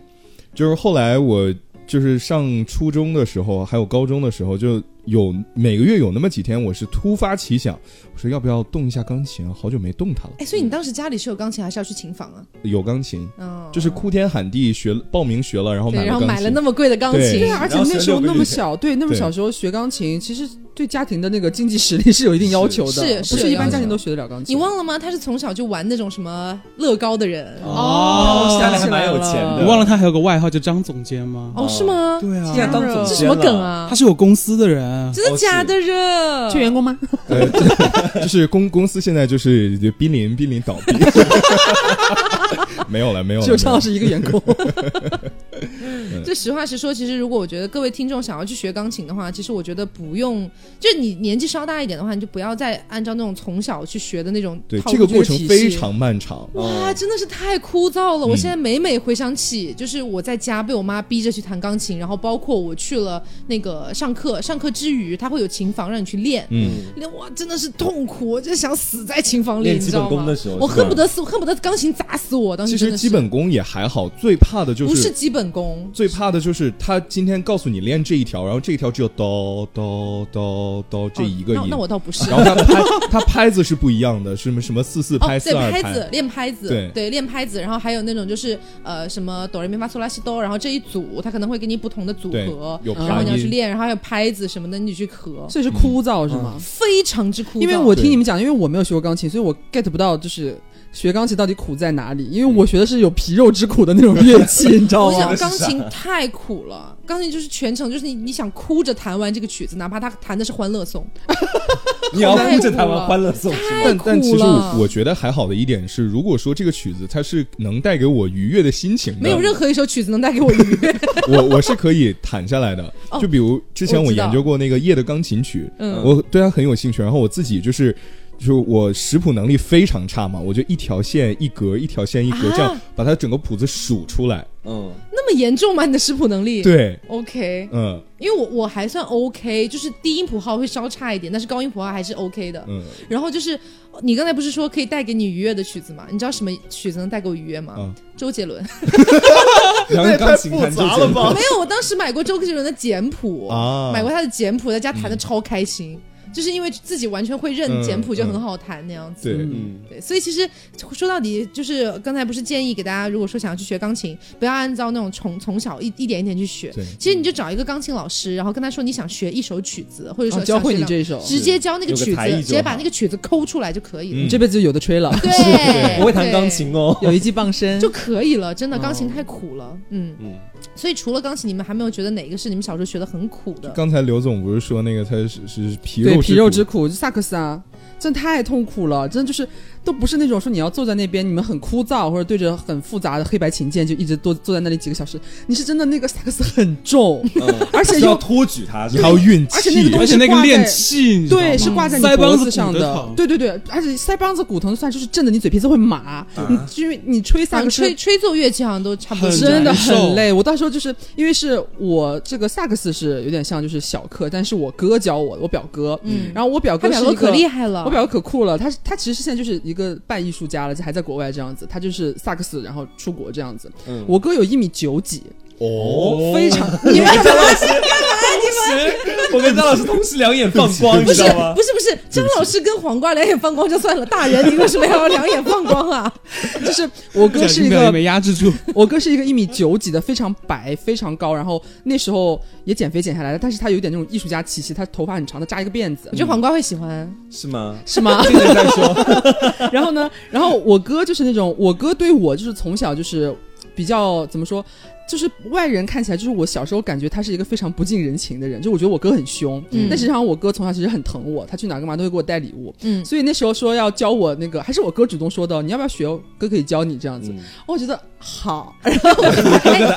就是后来我就是上初中的时候，还有高中的时候，就有每个月有那么几天，我是突发奇想，我说要不要动一下钢琴啊？好久没动它了。哎，所以你当时家里是有钢琴，还是要去琴房啊？有钢琴，嗯，就是哭天喊地学报名学了，然后，买了。然后买了那么贵的钢琴对，啊，而且那时候那么小，对，那么小时候学钢琴，其实对家庭的那个经济实力是有一定要求的，是是不是一般家庭都学得了钢琴。你忘了吗？他是从小就玩那种什么乐高的人哦家里还蛮有钱的，你忘了他还有个外号叫张总监吗？哦，是吗？对啊现在当总监这什么梗？啊他？是有公司的人，真的假的热？缺员工吗？呃，就是公公司现在就是就濒临濒临倒闭，没有了没有了。只有张老师师一个员工。这实话实说，其实如果我觉得各位听众想要去学钢琴的话，其实我觉得不用，就是你年纪稍大一点的话，你就不要再按照那种从小去学的那种对这个过程非常漫长。哇，真的是太枯燥了！我嗯现在每每回想起，就是我在家被我妈逼着去弹钢琴，然后包括我去了那个上课，上课之余，他会有琴房让你去练。嗯，练哇，真的是痛苦，我就想死在琴房里，你知道吗本功的时候？我恨不得死，恨不得钢琴砸死我。当时其实基本功也还好，最怕的就是不是基本功，最怕的就是他今天告诉你练这一条，然后这一条只有哆哆哆哆这一个音，哦那那我倒不是。然后他拍他拍子是不一样的，是什么什么四四拍、哦，对，四二拍子练拍子，对。练拍子，然后还有那种就是呃什么哆来咪发嗦拉西哆，然后这一组他可能会给你不同的组合，有然后，你要去练，然后还有拍子什么的，你去合，所以是枯燥是吗？非常之枯燥。因为我听你们讲，因为我没有学过钢琴，所以我 get 不到就是学钢琴到底苦在哪里。因为我学的是有皮肉之苦的那种乐器，你知道吗我想？钢琴太苦了，钢琴就是全程就是你你想哭着弹完这个曲子，哪怕他弹的是欢乐颂，你要太哭着弹完欢乐颂是吗？但但其实我我觉得还好的一点是，如果说这个曲子它是能带给我愉悦的心情的，没有任何一首曲子能带给我愉悦。我我是可以弹下来的。哦就比如之前我研究过那个夜的钢琴曲，嗯我对它很有兴趣，然后我自己就是。就是我识谱能力非常差嘛，我就一条线一格，一条线一格，啊这样把它整个谱子数出来。嗯，那么严重吗？你的识谱能力？对，，OK，嗯因为我我还算 OK，就是低音谱号会稍差一点，但是高音谱号还是 OK 的。嗯然后就是你刚才不是说可以带给你愉悦的曲子吗？你知道什么曲子能带给我愉悦吗？嗯，周杰伦 那也 太复杂了吧没有，我当时买过周杰伦的简谱，啊买过他的简谱，在家弹的超开心。就是因为自己完全会认嗯简谱，就很好弹那样子。对，嗯，对，所以其实说到底，就是刚才不是建议给大家，如果说想要去学钢琴，不要按照那种从从小一一点一点去学对。其实你就找一个钢琴老师，然后跟他说你想学一首曲子，或者说啊教会你这一首，直接教那个曲子，直接把那个曲子抠出来就可以了。嗯你这辈子就有的吹了，对，我会弹钢琴哦。有一技傍身。就可以了。真的，哦钢琴太苦了。嗯，嗯，所以除了钢琴，你们还没有觉得哪个是你们小时候学的很苦的？刚才刘总不是说那个他是是皮肉对皮肉之苦，苦，就萨克斯啊，真的太痛苦了，真的就是都不是那种说你要坐在那边，你们很枯燥，或者对着很复杂的黑白琴键就一直坐坐在那里几个小时，你是真的那个萨克斯很重，嗯。而且要托举它，还要运气，而且那个东西而且那个练气，对，是挂在你腮帮子脖子上的对对对，而且腮帮子骨头算就是震的你嘴皮子会麻，你因为你吹萨克吹吹奏乐器好像都差不多。真的很累。我到时候就是因为是我这个萨克斯是有点像就是小课，但是我哥教我，我表哥，嗯。然后我表他表哥可厉害了，我表哥可酷了，他他其实现在就是一个半艺术家了，还在国外这样子，他就是萨克斯，然后出国这样子。嗯我哥有一米九几，哦，非常你们张老师，我跟张老师同时两眼放光，你不是知道吗不？是不是，张老师跟黄瓜两眼放光就算了，大人你为什么要两眼放光啊？就是我哥是一个没压制住，我哥是一个一米九几的，非常白，非常高，然后那时候也减肥减下来了，但是他有点那种艺术家气息，他头发很长，他扎一个辫子我，觉得黄瓜会喜欢，是吗？是吗？现在再说，然后呢，然后我哥就是那种，我哥对我就是从小就是比较怎么说，就是外人看起来，就是我小时候感觉他是一个非常不近人情的人，就我觉得我哥很凶，嗯但实际上我哥从小其实很疼我，他去哪儿干嘛都会给我带礼物，嗯，所以那时候说要教我那个，还是我哥主动说的，你要不要学？哥可以教你这样子。嗯我觉得好，哎，你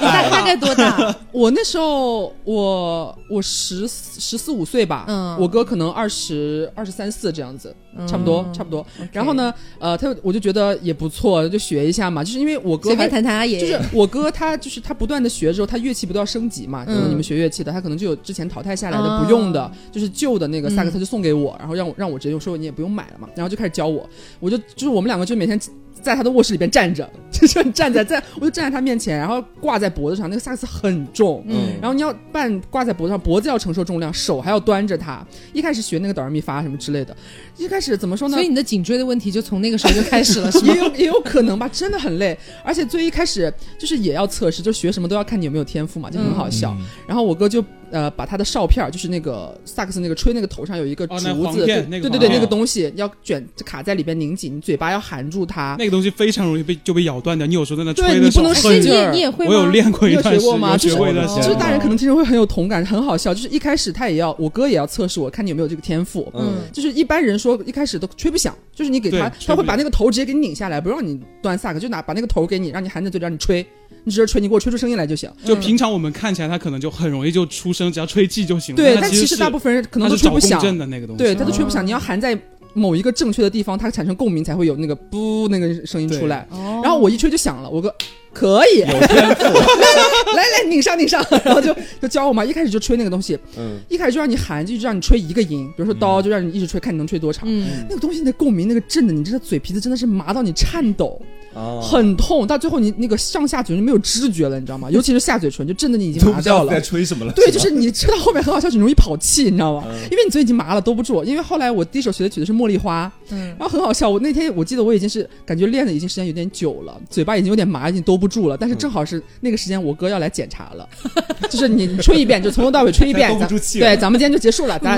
大大概多大？我那时候我我十十四五岁吧，嗯我哥可能二十二十三四这样子，差不多差不多。然后呢，呃，他我就觉得也不错，就学一下嘛，就是因为我哥随便弹弹啊也，就是我哥他就是他不断的学之后，他乐器不都要升级嘛？你们学乐器的，他可能就有之前淘汰下来的哦不用的，就是旧的那个萨克斯嗯就送给我，然后让我让我直接用，说你也不用买了嘛，然后就开始教我，我就就是我们两个就每天。在他的卧室里边站着，就是站在在，我就站在他面前，然后挂在脖子上，那个萨克斯很重，嗯然后你要半挂在脖子上，脖子要承受重量，手还要端着它。一开始学那个哆来咪发什么之类的，一开始怎么说呢？所以你的颈椎的问题就从那个时候就开始了，是吗 也？有也有可能吧，真的很累，而且最一开始就是也要测试，就学什么都要看你有没有天赋嘛，就很好笑。嗯然后我哥就呃把他的哨片儿，就是那个萨克斯那个吹那个头上有一个竹子，对对对对，那个东西要卷卡在里边拧紧，你嘴巴要含住它。那个东西非常容易被就被咬断掉。你有时候在那吹的时候你不能哎所以你使劲儿也你也会吗？我有练过一你有段时间，学过吗？就是过一段时间就是大人可能听着会很有同感，很好笑。就是一开始他也要，我哥也要测试我，看你有没有这个天赋。嗯就是一般人说一开始都吹不响，就是你给他他会把那个头直接给你拧下来，不让你端萨克，就拿把那个头给你，让你含着嘴让你吹，你只是吹，你给我吹出声音来就行。就平常我们看起来他可能就很容易就出声，只要吹气就行了。对，但其但其实大部分人可能都吹不响，振的那个东西。对，他都吹不哦。响，你要含在某一个正确的地方，它产生共鸣才会有那个不那个声音出来。哦。然后我一吹就响了，我哥可以，有天赋，来来拧上拧上，然后就就教我嘛，一开始就吹那个东西，嗯，一开始就让你含，就一直让你吹一个音，比如说刀，就让你一直吹，看你能吹多长。嗯，那个东西的共鸣，那个震的，你真的嘴皮子真的是麻到你颤抖，哦，很痛，到最后你那个上下嘴唇就没有知觉了，你知道吗？尤其是下嘴唇，就震的你已经麻掉了在。吹什么了。对，就是你吹到后面很好笑，就容易跑气，你知道吗？嗯因为你嘴已经麻了，兜不住。因为后来我第一首学的曲子是《茉莉花》，嗯然后很好笑。我那天我记得我已经是感觉练的已经时间有点久了，嘴巴已经有点麻，已经兜不住了。但是正好是那个时间，我哥要来检查了，就是你你吹一遍，就从头到尾吹一遍，兜不住气对，咱们今天就结束了，咱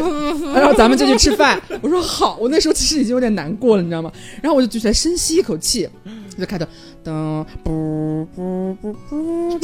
然后咱们就去吃饭。我说好，我那时候其实已经有点难过了，你知道吗？然后我就举起来深吸一口气，就开头噔不不不不，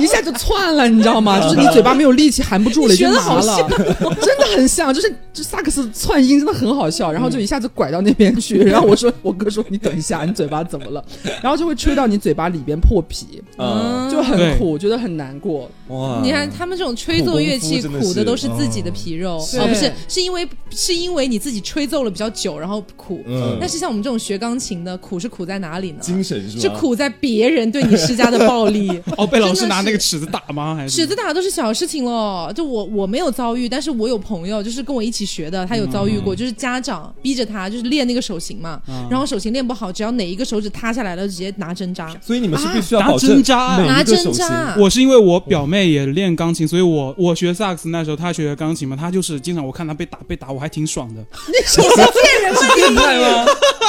一下就窜了，你知道吗？就是你嘴巴没有力气，含不住了，学得好麻了，真的很像，就是就萨克斯窜音真的很好笑，然后就一下子拐到那边去，然后我说我哥说你等一下，你嘴巴怎么了？然后就会吹到你嘴巴里边破皮，嗯，就很苦，觉得很难过。哇，你看他们这种吹奏乐器苦的是苦的都是自己的皮肉，哦，不是，是因为是因为你自己吹奏了比较久，然后苦。嗯但是像我们这种学钢琴的，苦是苦在哪里呢？精神是吧？是苦在别人对你施加的暴力。哦，被老师拿那个尺子打吗？还是尺子打都是小事情了，就我我没有遭遇，但是我有朋友就是跟我一起学的，他有遭遇过，就是家长逼着他就是练那个手型嘛，嗯然后手型练不好，只要哪一个手指塌下来了，直接拿针扎。所以你们是必须要啊拿针扎拿。针扎，我是因为我表妹也练钢琴，所以我我学萨克斯那时候她学钢琴嘛，她就是经常我看她被打被打，我还挺爽的。变态吗？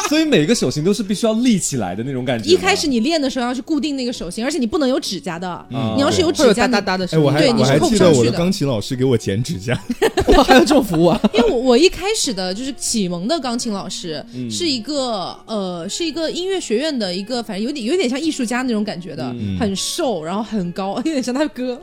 所以每个手型都是必须要立起来的那种感觉。一开始你练的时候要去固定那个手型，而且你不能有指甲的，嗯你要是有指甲，你哒哒哒的对你是扣不上去的记得我的。钢琴老师给我剪指甲，哇，还有这种服务啊！因为我我一开始的就是启蒙的钢琴老师、嗯。是一个呃是一个音乐学院的一个，反正有点有点像艺术家那种感觉的，嗯。很瘦，然后很高，有点像他哥，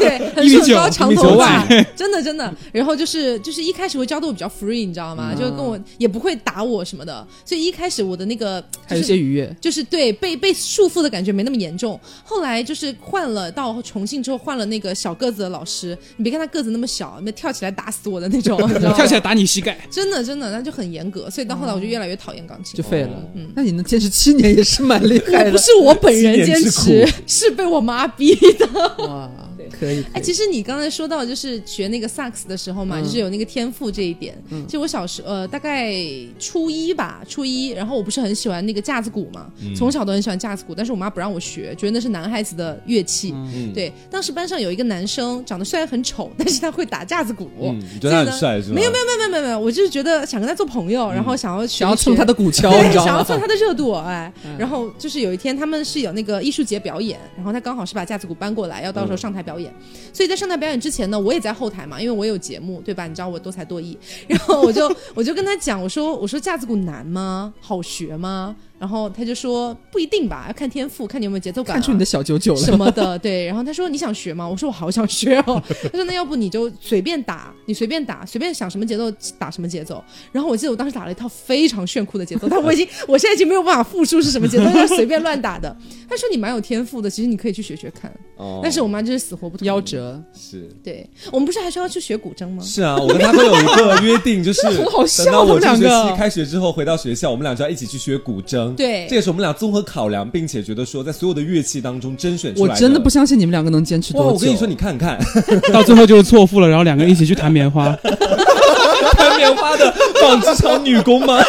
对，很瘦一米九高长头发，真的真的。然后就是就是一开始会教的我比较 free，你知道吗？嗯。就跟我也不会打我什么的，所以一开始我的那个还有就是一些愉悦。就是对被被束缚的感觉没那么严重。后来就是换了到重庆之后换了那个小个子的老师，你别看他个子那么小，那跳起来打死我的那种，你知道吗？跳起来打你膝盖，真的真的，那就很严格，所以到后来我就越来越讨厌钢琴。就废了。嗯那你能坚持七年也是蛮厉害的。不是我本人坚持，是被我妈逼的。哇，可以。哎，其实你刚才说到就是学那个萨克斯的时候嘛，嗯就是有那个天赋这一点。其实我小时呃大概初一吧，初一，然后我不是很喜欢那个架子鼓嘛，从小都很喜欢架子鼓，但是我妈不让我学，觉得那是男孩子的乐器。嗯，对，当时班上有一个男生，长得虽然很丑，但是他会打架子鼓。嗯，你觉得他很帅是吗？没有没有没有没有没有，我就是觉得想跟他做朋友，然后想要学学想要蹭他的鼓敲，你对，知道吗？想要蹭他的热度，哎，然后就是有一天他们是有那个艺术节表演，然后他刚好是把架子鼓搬过来，要到时候上台表演，所以在上台表演之前呢，我也在后台嘛，因为我有节目，对吧？你知道我多才多艺，然后我就我就跟他讲，我说我说架子鼓难吗？好学吗？然然后他就说不一定吧，要看天赋，看你有没有节奏感、啊，看出你的小九九了。什么的，对。然后他说你想学吗？我说我好想学哦。他说那要不你就随便打，你随便打，随便想什么节奏打什么节奏。然后我记得我当时打了一套非常炫酷的节奏，但我已经我现在已经没有办法复述是什么节奏，因为随便乱打的。他说你蛮有天赋的，其实你可以去学学看。哦但是我妈就是死活不同意夭。折，是。对我们不是还说要去学古筝吗？是啊，我跟他都有一个约定，就是很好笑等到我这学他们两个期开学之后回到学校，我们俩就要一起去学古筝。对这也是我们俩综合考量，并且觉得说在所有的乐器当中甄选出来我真的不相信你们两个能坚持哇！多久。我跟你说，你看看，到最后就是错付了，然后两个人一起去弹棉花。弹棉花的纺织厂女工吗？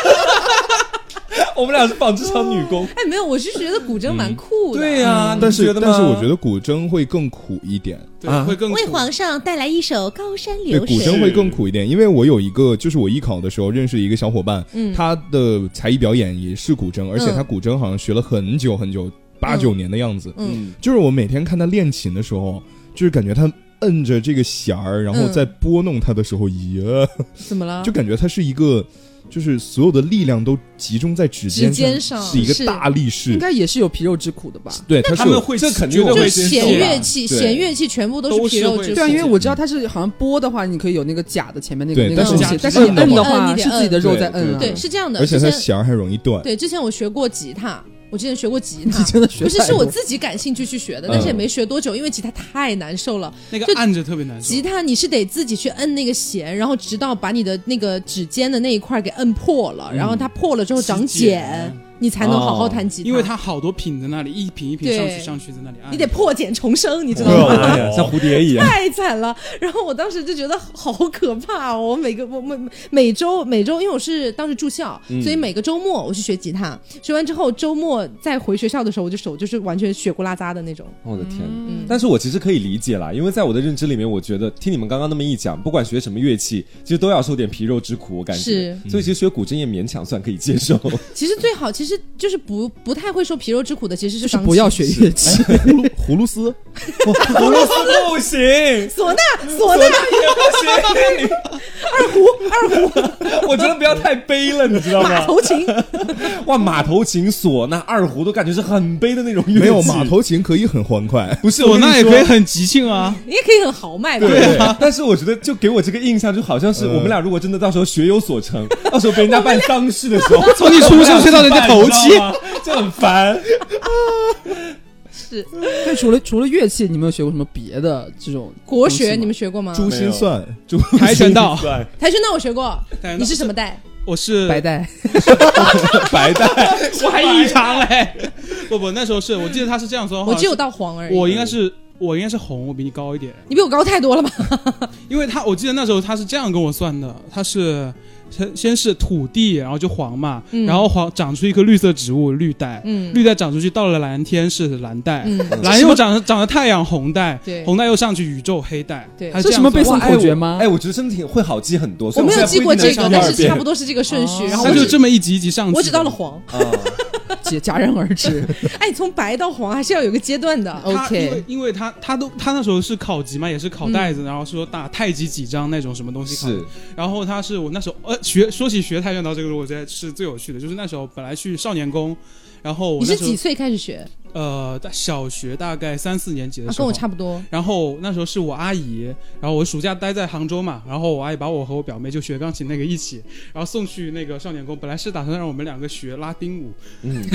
我们俩是纺织厂女工。哎，没有，我是觉得古筝蛮酷的。对呀、你但是但是我觉得古筝会更苦一点。对，啊会更苦为皇上带来一首《高山，流水》。对古筝会更苦一点，因为我有一个，就是我艺考的时候认识一个小伙伴，嗯他的才艺表演也是古筝，而且他古筝好像学了很久很久，八九年的样子。嗯，嗯，就是我每天看他练琴的时候，就是感觉他摁着这个弦儿，然后在拨弄它的时候，耶，怎么了？就感觉他是一个，就是所有的力量都集中在指尖指尖上是一个大力士应。该也是有皮肉之苦的吧？对，他们会这肯定会弦乐器，弦乐器全部都都是皮肉之苦。对啊，因为我知道它是好像拨的话，你可以有那个假的前面那个那个东西但是，你摁的话你自己的肉在摁啊。对对，是这样的。而且它弦儿还容易断。对，之前我学过吉他，我之前学过吉你他，真的学不是是我自己感兴趣去学的，但是也嗯。没学多久，因为吉他太难受了。那个按着特别难受。吉。他你是得自己去摁那个弦，然后直到把你的那个指尖的那一块给摁破了，然后它破了之后长茧，你才能好好弹吉他。因为它好多品在那里，一品一品上去上去在那里按。你得破茧重生，你知道哎吗？呀，像蝴蝶一样。太惨了，然后我当时就觉得好可怕哦！我每个我每每周每周，因为我是当时住校，嗯所以每个周末我去学吉他，学完之后周末再回学校的时候，我就手就是完全血咕拉扎的那种。我的天！嗯，但是我其实可以理解啦，因为在我的认知里面，我觉得听你们刚刚那么一讲，不管学什么乐器，其实都要受点皮肉之苦，我感觉。是所以其实学古筝也勉强算可以接受。其实最好其实就是不不太会受皮肉之苦的，其实钢琴就是不要学乐器。葫芦葫芦丝，不行，唢呐，唢呐，也不行。二胡，二胡，我觉得不要太悲了，你知道吗马吗？头琴，哇，马头琴、唢呐、二胡都感觉是很悲的那种乐器。没有马头琴可以很欢快。不是唢呐也可以以。很即兴啊。你也可以很豪迈吧？对，但是我觉得就给我这个印象，就好像是我们俩如果真的到时候学有所成，到时候被人家办丧事的时候，从你出生睡到人家头七你知道吗就很烦。是那除了除了乐器，你们有学过什么别的这种国学，你们学过吗？珠心算，珠跆拳道对跆拳道我学过，你是什么带？我是白带？白带，我还异常嘞。不不，那时候是我记得他是这样说，我只有到黄而已。我应该是我应该是红，我比你高一点。你比我高太多了吧？因为他我记得那时候他是这样跟我算的，他是先先是土地，然后就黄嘛，嗯。然后黄长出一棵绿色植物绿带，嗯。绿带长出去到了蓝天是蓝带，嗯，蓝又长长了太阳红带，对。红带又上去宇宙黑带，对。他这样这什么背算诵口诀吗？哎，我觉得真的挺会好记很多。我没有记过这个，但是差不多是这个顺序。哦。然后就这么一级一级上去，我只到了。黄，啊。戛 戛然而止。哎，从白到黄还是要有个阶段的。他 OK 因为因为他他都他那时候是考级嘛，也是考袋子，然后说打太极几张那种什么东西考是，然后他是我那时候呃学说起学跆拳道这个，我觉得是最有趣的，就是那时候本来去少年宫，然后你是几岁开始学？呃在小学大概三四年级的啊，时候，跟我差不多。然后那时候是我阿姨，然后我暑假待在杭州嘛，然后我阿姨把我和我表妹就学钢琴那个一起，然后送去那个少年宫，本来是打算让我们两个学拉丁舞，嗯，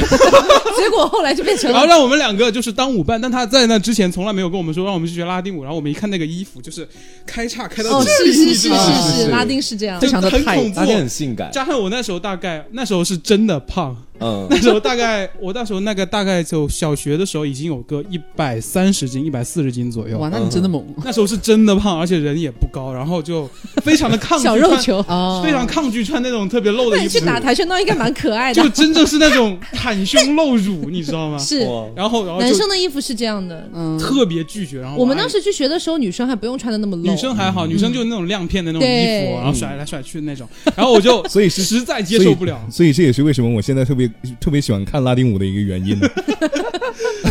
结果后来就变成了然后。让我们两个就是当舞伴，但他在那之前从来没有跟我们说让我们去学拉丁舞，然后我们一看那个衣服就是开叉开到哦，这里，是是是是是，是是拉丁是这样非。常的很太恐怖拉，丁很性感。加上我那时候大概那时候是真的胖，嗯。那，时候大概我那时候那个大概就小学的时候已经有个一百三十斤、一百四十斤左右。哇，，那你真的猛。那时候是真的胖，而且人也不高，然后就非常的抗拒穿小肉球，啊非常抗拒穿那种特别露的衣服，那你去打跆拳道应该蛮可爱的。就。真正是那种袒胸露乳，你知道吗？是，然后然后男生的衣服是这样的。嗯，特别拒绝，然后我们当时去学的时候，女生还不用穿的那么露。女生还好，女生就那种亮片的那种衣服，然后甩来甩去的那种，然后我就所以是实在接受不了。所以这也是为什么我现在特别特别喜欢看拉丁舞的一个原因。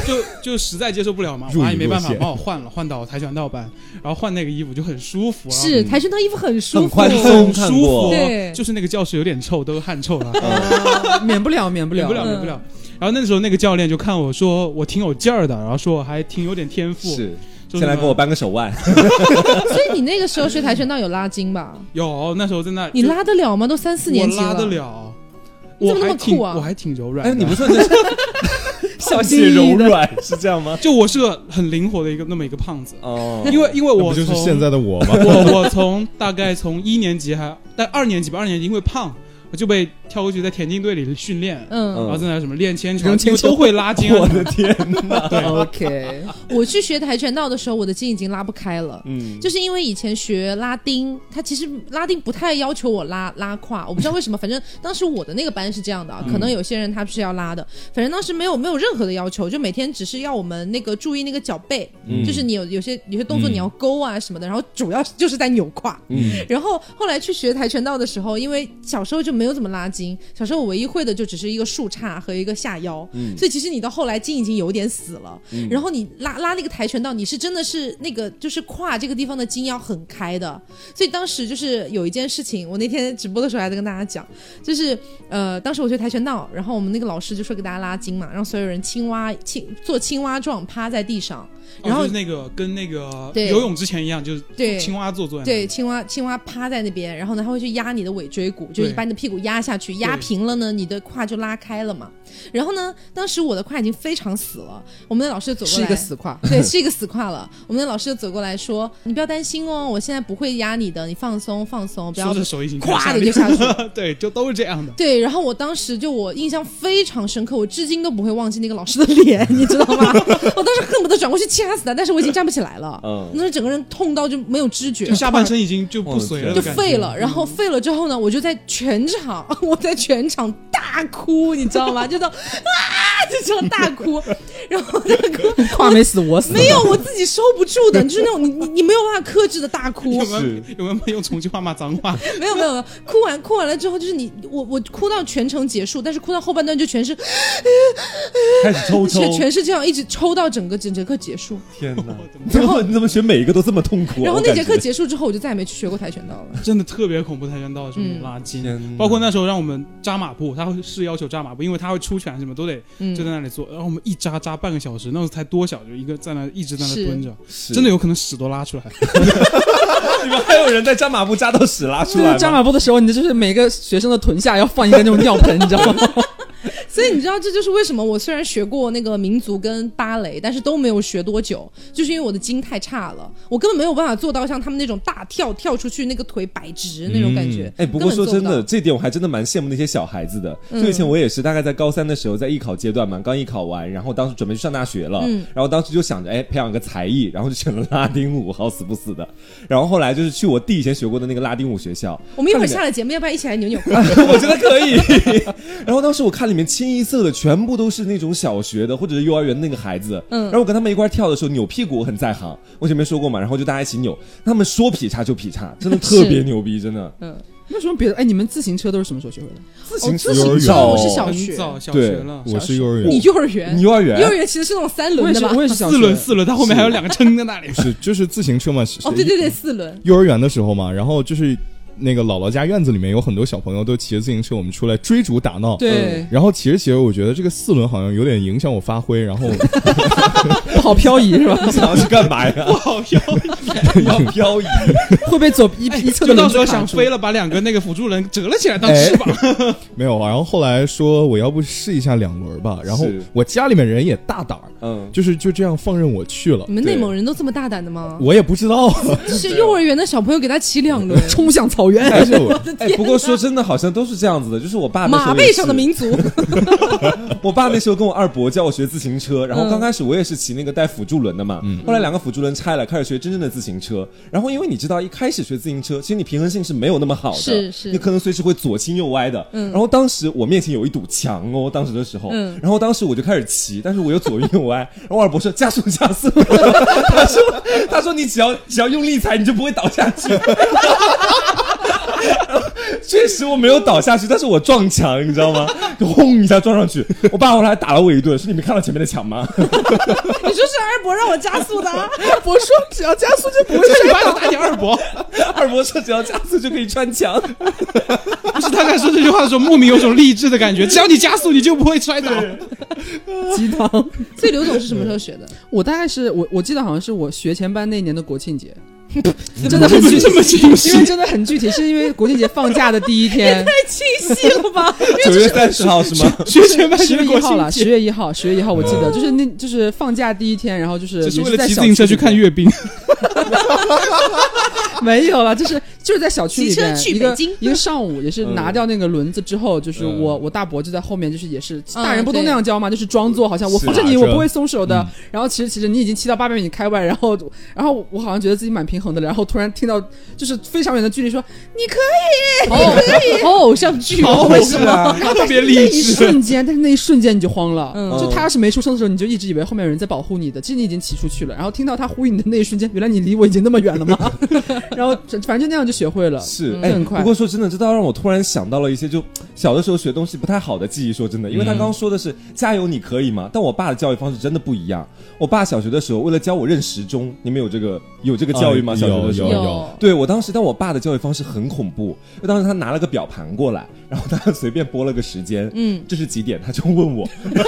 就就实在接受不了嘛，我阿姨没办法帮我换了，换到跆拳道班，然后换那个衣服就很舒服啊，是跆拳道衣服很舒服，很宽松很舒服对，就是那个教室有点臭，都是汗臭了，呃 免不了，免不了，免不了，免不了。然后那时候那个教练就看我说我挺有劲儿的，然后说我还挺有点天赋，是，就先来给我扳个手腕。所以你那个时候学跆拳道有拉筋吧？有那时候在那你拉得了吗？都三四年级我拉得了，我还挺么酷啊我还挺柔软哎，你不是说你是小心。柔软是这样吗？就我是个很灵活的一个那么一个胖子，哦，因为因为那不就是现在的我吗？我我从大概从一年级还但二年级吧，二年级因为胖，我就被跳过去在田径队里训练，嗯，然后在那什么练铅球，都会拉筋啊。我的天哪！对，OK，我去学跆拳道的时候，我的筋已经拉不开了。嗯，就是因为以前学拉丁，他其实拉丁不太要求我拉拉胯，我不知道为什么，反正当时我的那个班是这样的啊，可能有些人他是要拉的，反正当时没有没有任何的要求，就每天只是要我们那个注意那个脚背，嗯。就是你有有些有些动作你要勾啊什么的，然后主要就是在扭胯。嗯。然后后来去学跆拳道的时候，因为小时候就没有怎么拉筋，小时候我唯一会的就只是一个竖叉和一个下腰，嗯所以其实你到后来筋已经有点死了。然后你拉拉那个跆拳道，你是真的是那个就是胯这个地方的筋要很开的，所以当时就是有一件事情，我那天直播的时候还在跟大家讲，就是呃，当时我学跆拳道，然后我们那个老师就说给大家拉筋嘛，让所有人青蛙青做青蛙状趴在地上，然后哦就是那个跟那个对游泳之前一样，就是对青蛙坐坐对，青蛙青蛙趴在那边，然后呢，它会去压你的尾椎骨，就是对把你的屁股压下去，压平了呢，你的胯就拉开了嘛。然后呢，当时我的胯已经非常死了，我们的老师就走过来，是一个死胯。对，是一个死胯了。我们的老师就走过来说：“你不要担心哦，我现在不会压你的，你放松放松，不要说着手已经咵的就下去。”对，就都是这样的。对，然后我当时就我印象非常深刻，我至今都不会忘记那个老师的脸，你知道吗？我当时恨不得转过去掐死他，但是我已经站不起来了，嗯那时整个人痛到就没有知觉，就下半身已经就不随了，就废了。然后废了之后呢，我就在全场，我在全场大哭，你知道吗？就到啊，就这样大哭，然后那个胯没死我死。没有，我自己收不住的，就是那种你你你没有办法克制的大哭。有，没有有没有用重庆话骂脏话？没有没有没有，哭完哭完了之后，就是你我我哭到全程结束，但是哭到后半段就全是开始抽抽。全，全是这样一直抽到整个整节课结束，天哪！然后你怎么学每一个都这么痛苦啊？然后那节课结束之后，我就再也没去学过跆拳道了。真的特别恐怖，跆拳道的时候嗯。拉筋，包括那时候让我们扎马步，他会是要求扎马步，因为他会出拳什么都得嗯就在那里做，然后我们一扎扎半个小时，那时候才多小，就一个在那一直在那蹲着，真的有可能屎都拉出来。你们还有人在扎马步扎到屎拉出来？扎马步的时候，你的就是每个学生的臀下要放一个那种尿盆，你知道吗？所以你知道，这就是为什么我虽然学过那个民族跟芭蕾，但是都没有学多久，就是因为我的筋太差了，我根本没有办法做到像他们那种大跳跳出去，那个腿摆直那种感觉。哎，不过说真的，这点我还真的蛮羡慕那些小孩子的。嗯就以前我也是，大概在高三的时候，在艺考阶段嘛，刚艺考完，然后当时准备去上大学了，嗯然后当时就想着，哎，培养个才艺，然后就选了拉丁舞，好死不死的。然后后来就是去我弟以前学过的那个拉丁舞学校，我们一会儿下了节目，要不要一起来扭扭？我觉得可以。然后当时我看里面清一色的全部都是那种小学的或者是幼儿园的那个孩子，嗯然后我跟他们一块跳的时候扭屁股我很在行，我前面说过嘛，然后就大家一起扭，他们说劈叉就劈叉，真的特别牛逼，真的。嗯，那什么别的。哎，你们自行车都是什么时候学会的？自行车我是小学早小学对了，我是幼儿园你，幼儿园，你幼儿园幼儿园其实是那种三轮的吧？我也是四轮四轮，它后面还有两个撑在那里。是就是自行车嘛。是哦，对对对，四轮。幼儿园的时候嘛，然后就是那个姥姥家院子里面有很多小朋友都骑着自行车，我们出来追逐打闹。对，然后骑着骑着，我觉得这个四轮好像有点影响我发挥，然后不 好漂移是吧？你 想要去干嘛呀？不好漂移，要漂移，会被左一一侧的就到时候想飞了，把两个那个辅助轮折了起来当哎翅膀。没有。然后后来说我要不试一下两轮吧，然后我家里面人也大胆儿，嗯，就是就这样放任我去了你。们内蒙人都这么大胆的吗？我也不知道，是幼儿园的小朋友给他骑两轮，冲向草原。来是我的哎，不过说真的，好像都是这样子的。就是我爸那时候马背上的民族，我爸那时候跟我二伯教我学自行车，然后嗯刚开始我也是骑那个带辅助轮的嘛，嗯后来两个辅助轮拆了，开始学真正的自行车。然后因为你知道，一开始学自行车，其实你平衡性是没有那么好的，是是你可能随时会左倾右歪的。嗯然后当时我面前有一堵墙哦，当时的时候，嗯然后当时我就开始骑，但是我又左右歪，然后我二伯说加速加速，他说他说你只要只要用力踩，你就不会倒下去。确实我没有倒下去，但是我撞墙，你知道吗？就轰一下撞上去。我爸后来打了我一顿，说你没看到前面的墙吗？你说是二伯让我加速的啊，我说只要加速就不会摔倒打你二伯，二伯说只要加速就可以穿墙。不是他在说这句话的时候，莫名有种励志的感觉。只要你加速，你就不会摔倒。鸡汤。所以刘总是什么时候学的？我大概是我我记得好像是我学前班那年的国庆节，真的很具体，这么清因为。真的很具体，是因为国庆节放假的第一天，太清晰了吧？九月三十号是吗？学前班十月一号了，十月一号，十月一号我记得，就是那就是放假第一天，然后就是为了骑自行车去看阅兵。没有了，就是就是在小区里边骑车去一个一个上午，也是嗯拿掉那个轮子之后，就是嗯我我大伯就在后面，就是也是嗯大人不都那样教吗？就是装作好像我是扶着你，我不会松手的。然后其实其实你已经骑到八百米开外，然后然后我好像觉得自己蛮平衡的，然后突然听到就是非常远的距离说你可以，好 好偶像剧哦，为什么？啊？特别那一励志。瞬间，但是那一瞬间你就慌了。嗯就他要是没出声的时候，你就一直以为后面有人在保护你的，其实你已经骑出去了。然后听到他呼应你的那一瞬间，原来你离我已经那么远了吗？然后反正就那样就学会了。是，哎，嗯很快不过说真的，这倒让我突然想到了一些就 小的时候学东西不太好的记忆。说真的，因为他刚刚说的是加油，你可以吗？但我爸的教育方式真的不一样。我爸小学的时候，为了教我认时钟，你们有这个有这个教育吗？啊小学的时候有有对我当时，但我爸的教育方式很恐怖。就当时他拿了个表盘过来，然后他随便拨了个时间，嗯，这是几点？他就问我，你怎么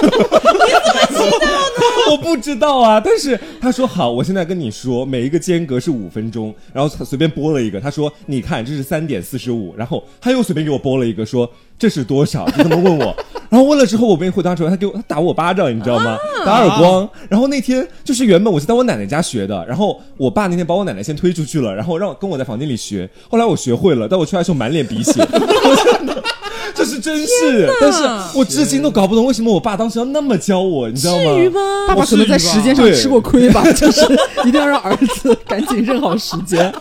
知道呢？我不知道啊，但是他说好，我现在跟你说，每一个间隔是五分钟，然后他随便拨了一个，他说你看这是三点四十五，然后他又随便给我拨了一个，说这是多少？就这么问我，然后问了之后我没回答出来，他给我他打我巴掌，你知道吗？打耳光。然后那天就是原本我是在我奶奶家学的，然后我爸那天把我奶奶先推出去了，然后让跟我在房间里学。后来我学会了，但我出来的时候满脸鼻血。这是真事，但是我至今都搞不懂为什么我爸当时要那么教我，你知道吗？至于吗？爸爸可能在时间上吃过亏吧，就是一定要让儿子赶紧认好时间。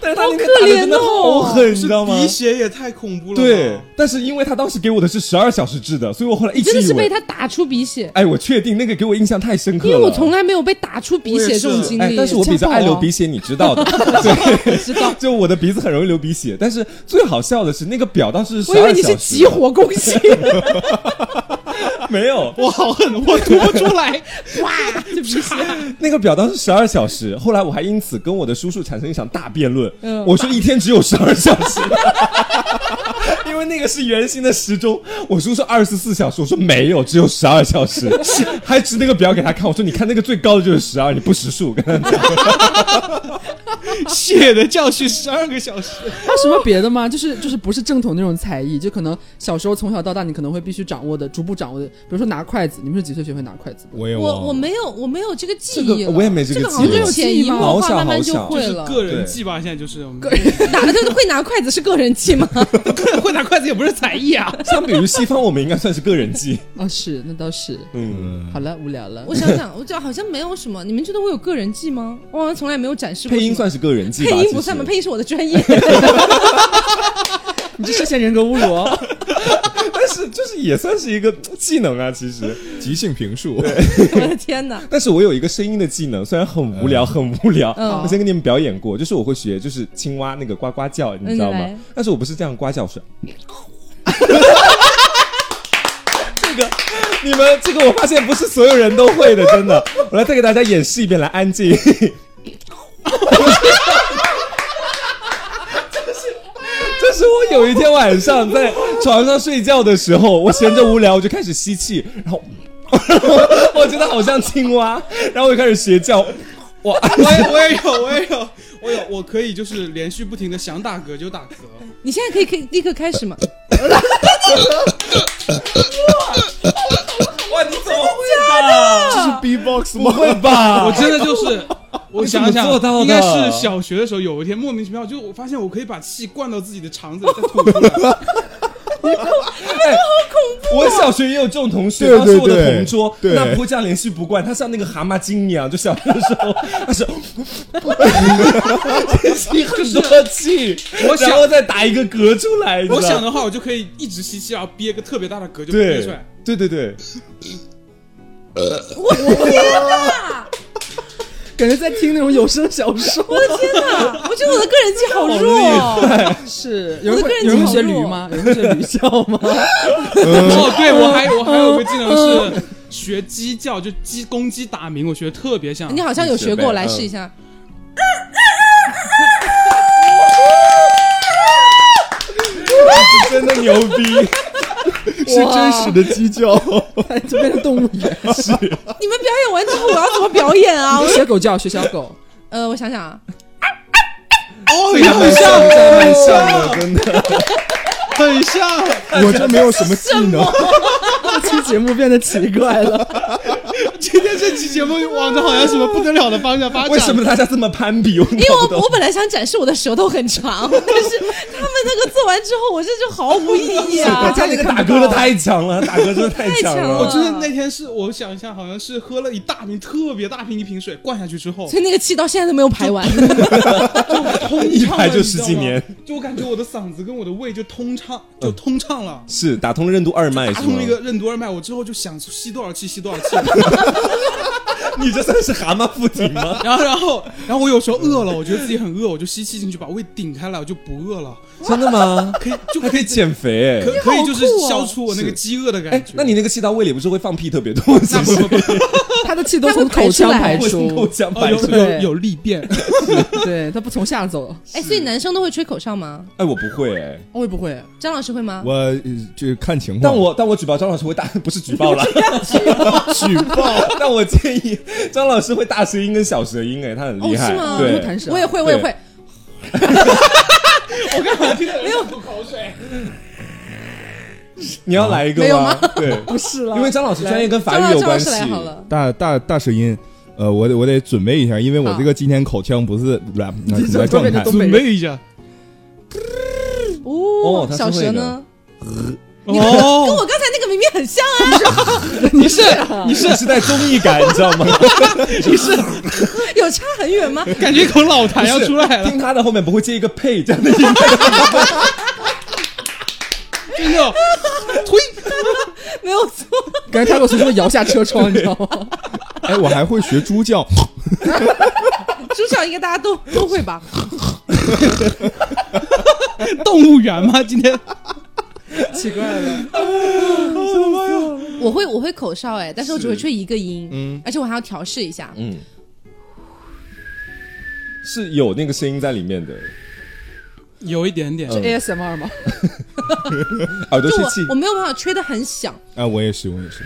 但是他那天打的真的好狠，你知道吗？鼻血也太恐怖了。对，但是因为他当时给我的是十二小时制的，所以我后来一直真的是被他打出鼻血，哎，我确定那个给我印象太深刻了因，为我从来没有被打出鼻血这种经哎，历。但是我比较爱流鼻血，你知道的，对，知道。就我的鼻子很容易流鼻血，但是最好笑的是那个表当时是十我以为你是急火攻心，没有，我好恨，我吐不出来。哇，这鼻血。那个表当时十二小时，后来我还因此跟我的叔叔产生一场大辩论。嗯我说一天只有十二小时，因为那个是圆形的时钟。我叔说二十四小时，我说没有，只有十二小时，还指那个表给他看。我说你看那个最高的就是十二，你不识数。跟他讲，血的教训十二个小时，还有什么别的吗？就是就是不是正统那种才艺，就可能小时候从小到大你可能会必须掌握的，逐步掌握的，比如说拿筷子，你们是几岁学会拿筷子的？我也我我没有我没有这个记忆我也没这这个记忆个好像就有潜移默化，慢慢就小好小就是会了。个人记吧。现在就是我们哪个会拿筷子是个人技吗？会拿筷子也不是才艺啊。相比于西方，我们应该算是个人技。哦，是，那倒是。嗯，好了，无聊了。我想想，我这好像没有什么。你们觉得我有个人技吗？我好像从来没有展示过。配音算是个人技吧？配音不算吗？配音是我的专业。你这涉嫌人格侮辱就是也算是一个技能啊，其实。即兴评述，我的天哪！但是我有一个声音的技能，虽然很无聊，很无聊。嗯我先跟你们表演过，就是我会学，就是青蛙那个呱呱叫，你知道吗嗯？但是我不是这样呱叫，我是。这个，你们这个我发现不是所有人都会的，真的。我来再给大家演示一遍，来安静。这是我有一天晚上在床上睡觉的时候，我闲着无聊，我就开始吸气，然后 我觉得好像青蛙，然后我就开始学叫。我，我也我也有我也有我有我可以就是连续不停的想打嗝就打嗝。你现在可以可以立刻开始吗？哇，你这是 B-box 不吗？会吧？我真的就是，我想想你怎么做到的应该是小学的时候，有一天莫名其妙，就我发现我可以把气灌到自己的肠子里再吐出来。我小学也有这种同学，对当时我的同桌，对那不会这样连续不灌，他像那个蛤蟆精一样，就小学的时候，他是吸 很多气，我想然后再打一个嗝出来。你知道我想的话，我就可以一直吸气，然后憋个特别大的嗝就憋对出来。对对对，感觉在听那种有声小说。我的天哪！我觉得我的个人技好弱哦。是有人我的个人会有人会学技好弱驴吗？有人会学驴叫吗？哦，对我还我还有个技能是学鸡叫，就鸡公鸡打鸣，我学的特别像你。好像有学过，来试一下。真的牛逼！是真实的鸡叫。就变成动物园。你们表演完之后，我要怎么表演啊？我学狗叫，学小狗。呃，我想想啊，哦，非常像，蛮像的，真的。很像。我这没有什么技能，这期节目变得奇怪了。今天这期节目往着好像什么不得了的方向发展。为什么大家这么攀比？我因为我我本来想展示我的舌头很长，但是他们那个做完之后，我这就毫无意义啊！他那个打嗝的太强了，打嗝真的太强了我了。真的那天是我想一下，好像是喝了一大瓶特别大瓶一瓶水，灌下去之后，所以那个气到现在都没有排完。就通一畅了排就十几年，就我感觉我的嗓子跟我的胃就通畅，就通畅了。是打通了任督二脉，打通了一个任督二脉，我之后就想吸多少气吸多少气，你这算是蛤蟆附体吗？然后然后然后我有时候饿了，我觉得自己很饿，我就吸气进去把胃顶开来，我就不饿了，真的吗？可以就还可以减肥哎。可可以就是消除我那个饥饿的感哎觉。，那你那个气到胃里不是会放屁特别多？是不是？他的气都从口腔排出口腔排出。有对有有利便，对他不从下走。哎，所以男生都会吹口哨吗？哎，我不会哎，我也不会，张老师会吗？我呃就看情况。但我但我举报张老师会打，不是举报啦，举报，但我建议 张老师会大舌音跟小舌音，哎，他很厉害哦是吗，对。会弹，舌。我也会，我也会。没有。吐口水。你要来一个吗？对，不是了因为张老师专业跟法语有关系。大大大舌音。呃，我得我得准备一下，因为我这个今天口腔不是怎么状态。准备一下？哦小会的蛇呢？跟哦，我刚才那个明明很像啊，你是你是时代综艺感，你知道吗？你是有差很远吗？感觉一口老痰要出来了，听他的后面不会接一个配这样的音，真的，推没有错。感觉他给我随时会摇下车窗，你知道吗？哎，我还会学猪叫，猪叫应该大家都都会吧？动物园吗？今天 奇怪了，我会我会口哨哎，但是我只会吹一个音，嗯。而且我还要调试一下。嗯，是有那个声音在里面的，有一点点。是 ASMR 吗？耳朵就我吹气。我没有办法吹的很响，哎，我也是，我也是。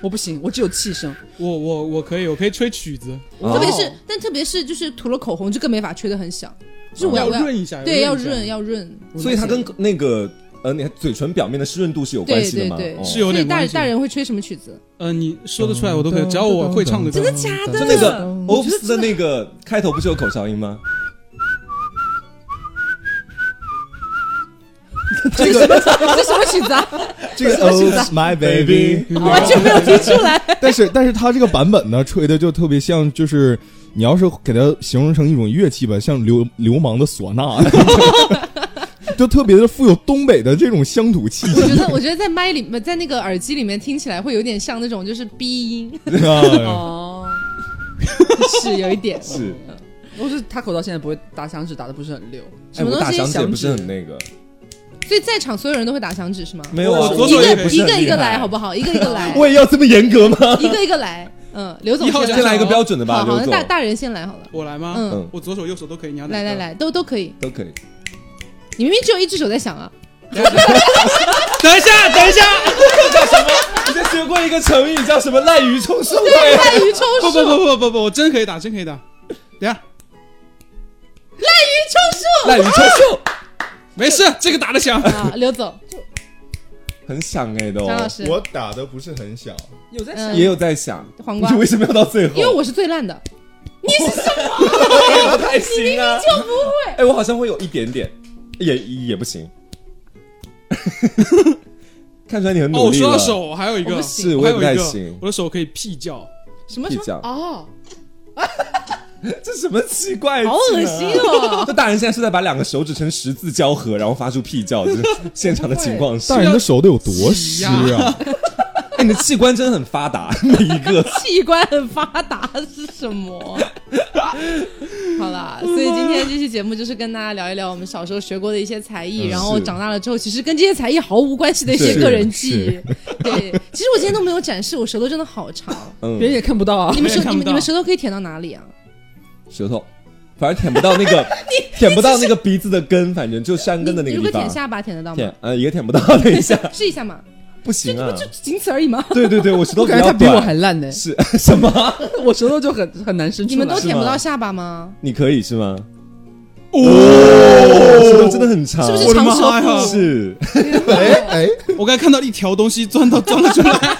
我不行，我只有气声。我我我可以，我可以吹曲子，哦。特别是但特别是就是涂了口红就更没法吹的很响，就是我要我要润一下，对要润要润，所以它跟那个呃，你嘴唇表面的湿润度是有关系的吗？对对，哦是有点关系大人会吹什么曲子？呃，你说得出来我都可以，只要我会唱的歌。真的假的？就那个 Oops 的那个开头不是有口哨音吗？这个 这什么曲子啊？这个 Oh my baby，完全 没有听出来。但是但是他这个版本呢，吹的就特别像，就是你要是给它形容成一种乐器吧，像流流氓的唢呐，就特别的富有东北的这种乡土气息。我觉得，我觉得在麦里面，在那个耳机里面听起来会有点像那种就是逼音，啊哦，是有一点。是，我是他口到现在不会打响指，打的不是很溜。什么东西响指不是很那个，所以在场所有人都会打响指是吗？没有左一手也不个一个一个来好不好？一个一个来，我也要这么严格吗？一个一个来。嗯，刘总一号先先来一个标准的吧，好好，那大大人先来好了。我来吗？嗯，嗯，我左手右手都可以，你要来来，来，都都可以。都可以。你明明只有一只手在响啊！等一下，等一下，你在学过一个成语叫什么“滥竽充数”？对，滥竽充不数，不不不不不不，我真可以打，真可以打。等下，滥竽充数，滥竽充数 没事，这个打的响。啊！刘总，很响哎都。张老师，我打的不是很响，有在嗯也有在响，黄瓜你为什么要到最后？因为我是最烂的。我不 太行啊，就不会。哎，我好像会有一点点，也也不行。看出来你很哦，我努力了。说到手，还有一个我不，行是我也不太行，，我的手可以屁叫。什么什么？屁叫，哦，这什么奇怪？好恶心！哦！这大人现在是在把两个手指成十字交合，然后发出屁叫，就是现场的情况是大。人的手得有多湿啊！你的器官真的很发达，每一个。器官很发达是什么？好啦，所以今天这期节目就是跟大家聊一聊我们小时候学过的一些才艺，嗯然后长大了之后，其实跟这些才艺毫无关系的一些个人技。对，其实我今天都没有展示，我舌头真的好长。嗯别，人也看不到啊你。们舌你们你们舌头可以舔到哪里啊？舌头，反正舔不到那个，舔不到那个鼻子的根，反正就山根的那个地方。如果舔下巴舔得到吗？，舔呃，也舔不到，等一下，试一下嘛，不行啊。就仅此而已吗？对对对，我舌头我感觉他比我。还烂呢，是 什么？我舌头就很很难伸出来。你们都舔不到下巴吗？你可以是吗？哦，舌头真的很长，是不是长舌妈呀妇？是哎哎，我刚才看到一条东西钻到钻了出来，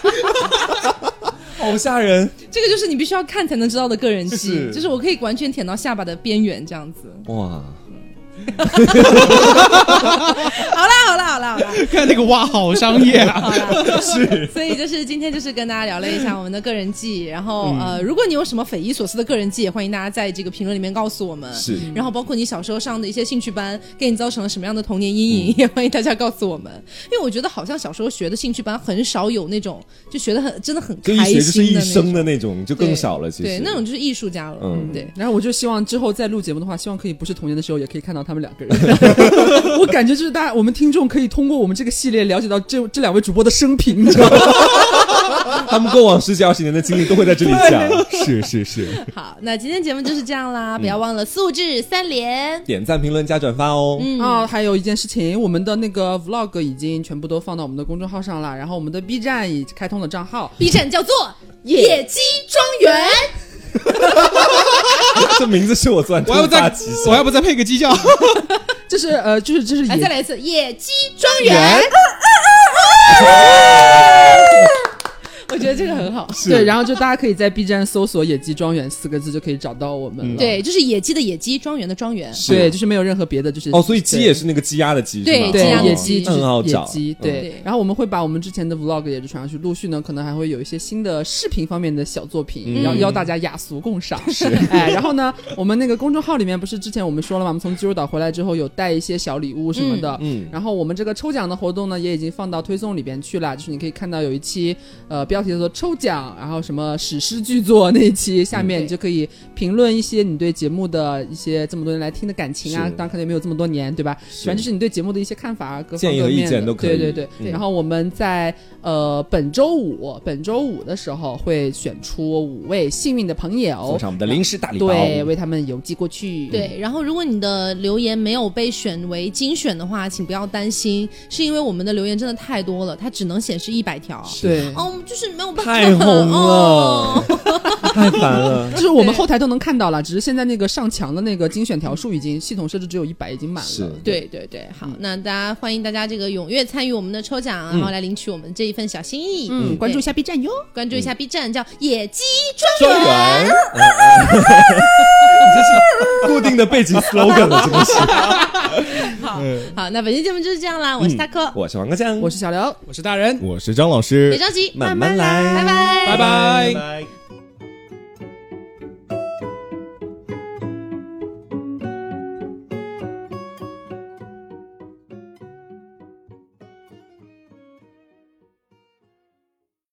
好吓人这个就是你必须要看才能知道的个人技，是就是我可以完全舔到下巴的边缘这样子。哇！好啦好啦好啦好啦。看那个哇，好商业啊！是，所以就是今天就是跟大家聊了一下我们的个人记，然后、呃，如果你有什么匪夷所思的个人记，也欢迎大家在这个评论里面告诉我们。是然后包括你小时候上的一些兴趣班，给你造成了什么样的童年阴影，也欢迎大家告诉我们。因为我觉得好像小时候学的兴趣班很少有那种就学的很真的很开学就是一心的那种。生的那种，就更少了。其实对，那种就是艺术家了。嗯对。然后我就希望之后再录节目的话，希望可以不是童年的时候，也可以看到他们两个人。我感觉就是大家我们听众可以通过我们这个系列了解到这这两位主播的生平，你知道吗？他们过往十几二十年的经历都会在这里讲。是是是，好，那今天节目就是这样嗯啦，不要忘了素质三连。点赞、评论、加转发哦。嗯啊，还有一件事情，我们的那个 vlog 已经全部都放到我们的公众号上了，然后我们的 B 站已开通了账号。B 站叫做野鸡庄园。这名字是我突然突我要不再我要不再配个鸡叫？这是呃，就是这是来，野再来一次，野鸡庄园。我对，然后就大家可以在 B 站搜索“野鸡庄园”四个字就可以找到我们了。对，就是野鸡的野鸡，庄园的庄园。对，就是没有任何别的，就是哦，所以鸡也是那个鸡鸭的鸡，对对鸡鸭的野鸡鸡就是。野鸡，嗯对对。然后我们会把我们之前的 vlog 也是传上去，陆续呢可能还会有一些新的视频方面的小作品，嗯然后邀大家雅俗共赏。是，哎，然后呢，我们那个公众号里面不是之前我们说了吗？我们从济州岛回来之后有带一些小礼物什么的，嗯嗯然后我们这个抽奖的活动呢也已经放到推送里边去了，就是你可以看到有一期呃标题叫做抽奖，然后什么史诗巨作那一期下面嗯你就可以评论一些你对节目的一些这么多年来听的感情啊，当然可能也没有这么多年，对吧？反正就是你对节目的一些看法啊，各方各面的见都可以对对对。嗯然后我们在呃本周五本周五的时候会选出五位幸运的朋友送，上我们的零食大礼包。对，为他们邮寄过去。对，然后如果你的留言没有被选为精选的话，请不要担心，是因为我们的留言真的太多了，它只能显示一百条。对。哦，就是没有办法。太红了哦太烦了。就是我们后台都能看到了，只是现在那个上墙的那个精选条数已经系统设置只有一百，已经满了。是对。对对，好，那大家欢迎大家这个踊跃参与我们的抽奖，然后来领取我们这一份小心意。嗯，关注一下 B 站哟。关注一下 B 站，叫野鸡庄庄园。园，这是固定的背景 slogan 了，真的是。好，好，那本期节目就是这样啦，我是大科，我是王哥酱，我是小刘。我是大人，我是张老师。别，着急，慢慢来，拜拜拜拜。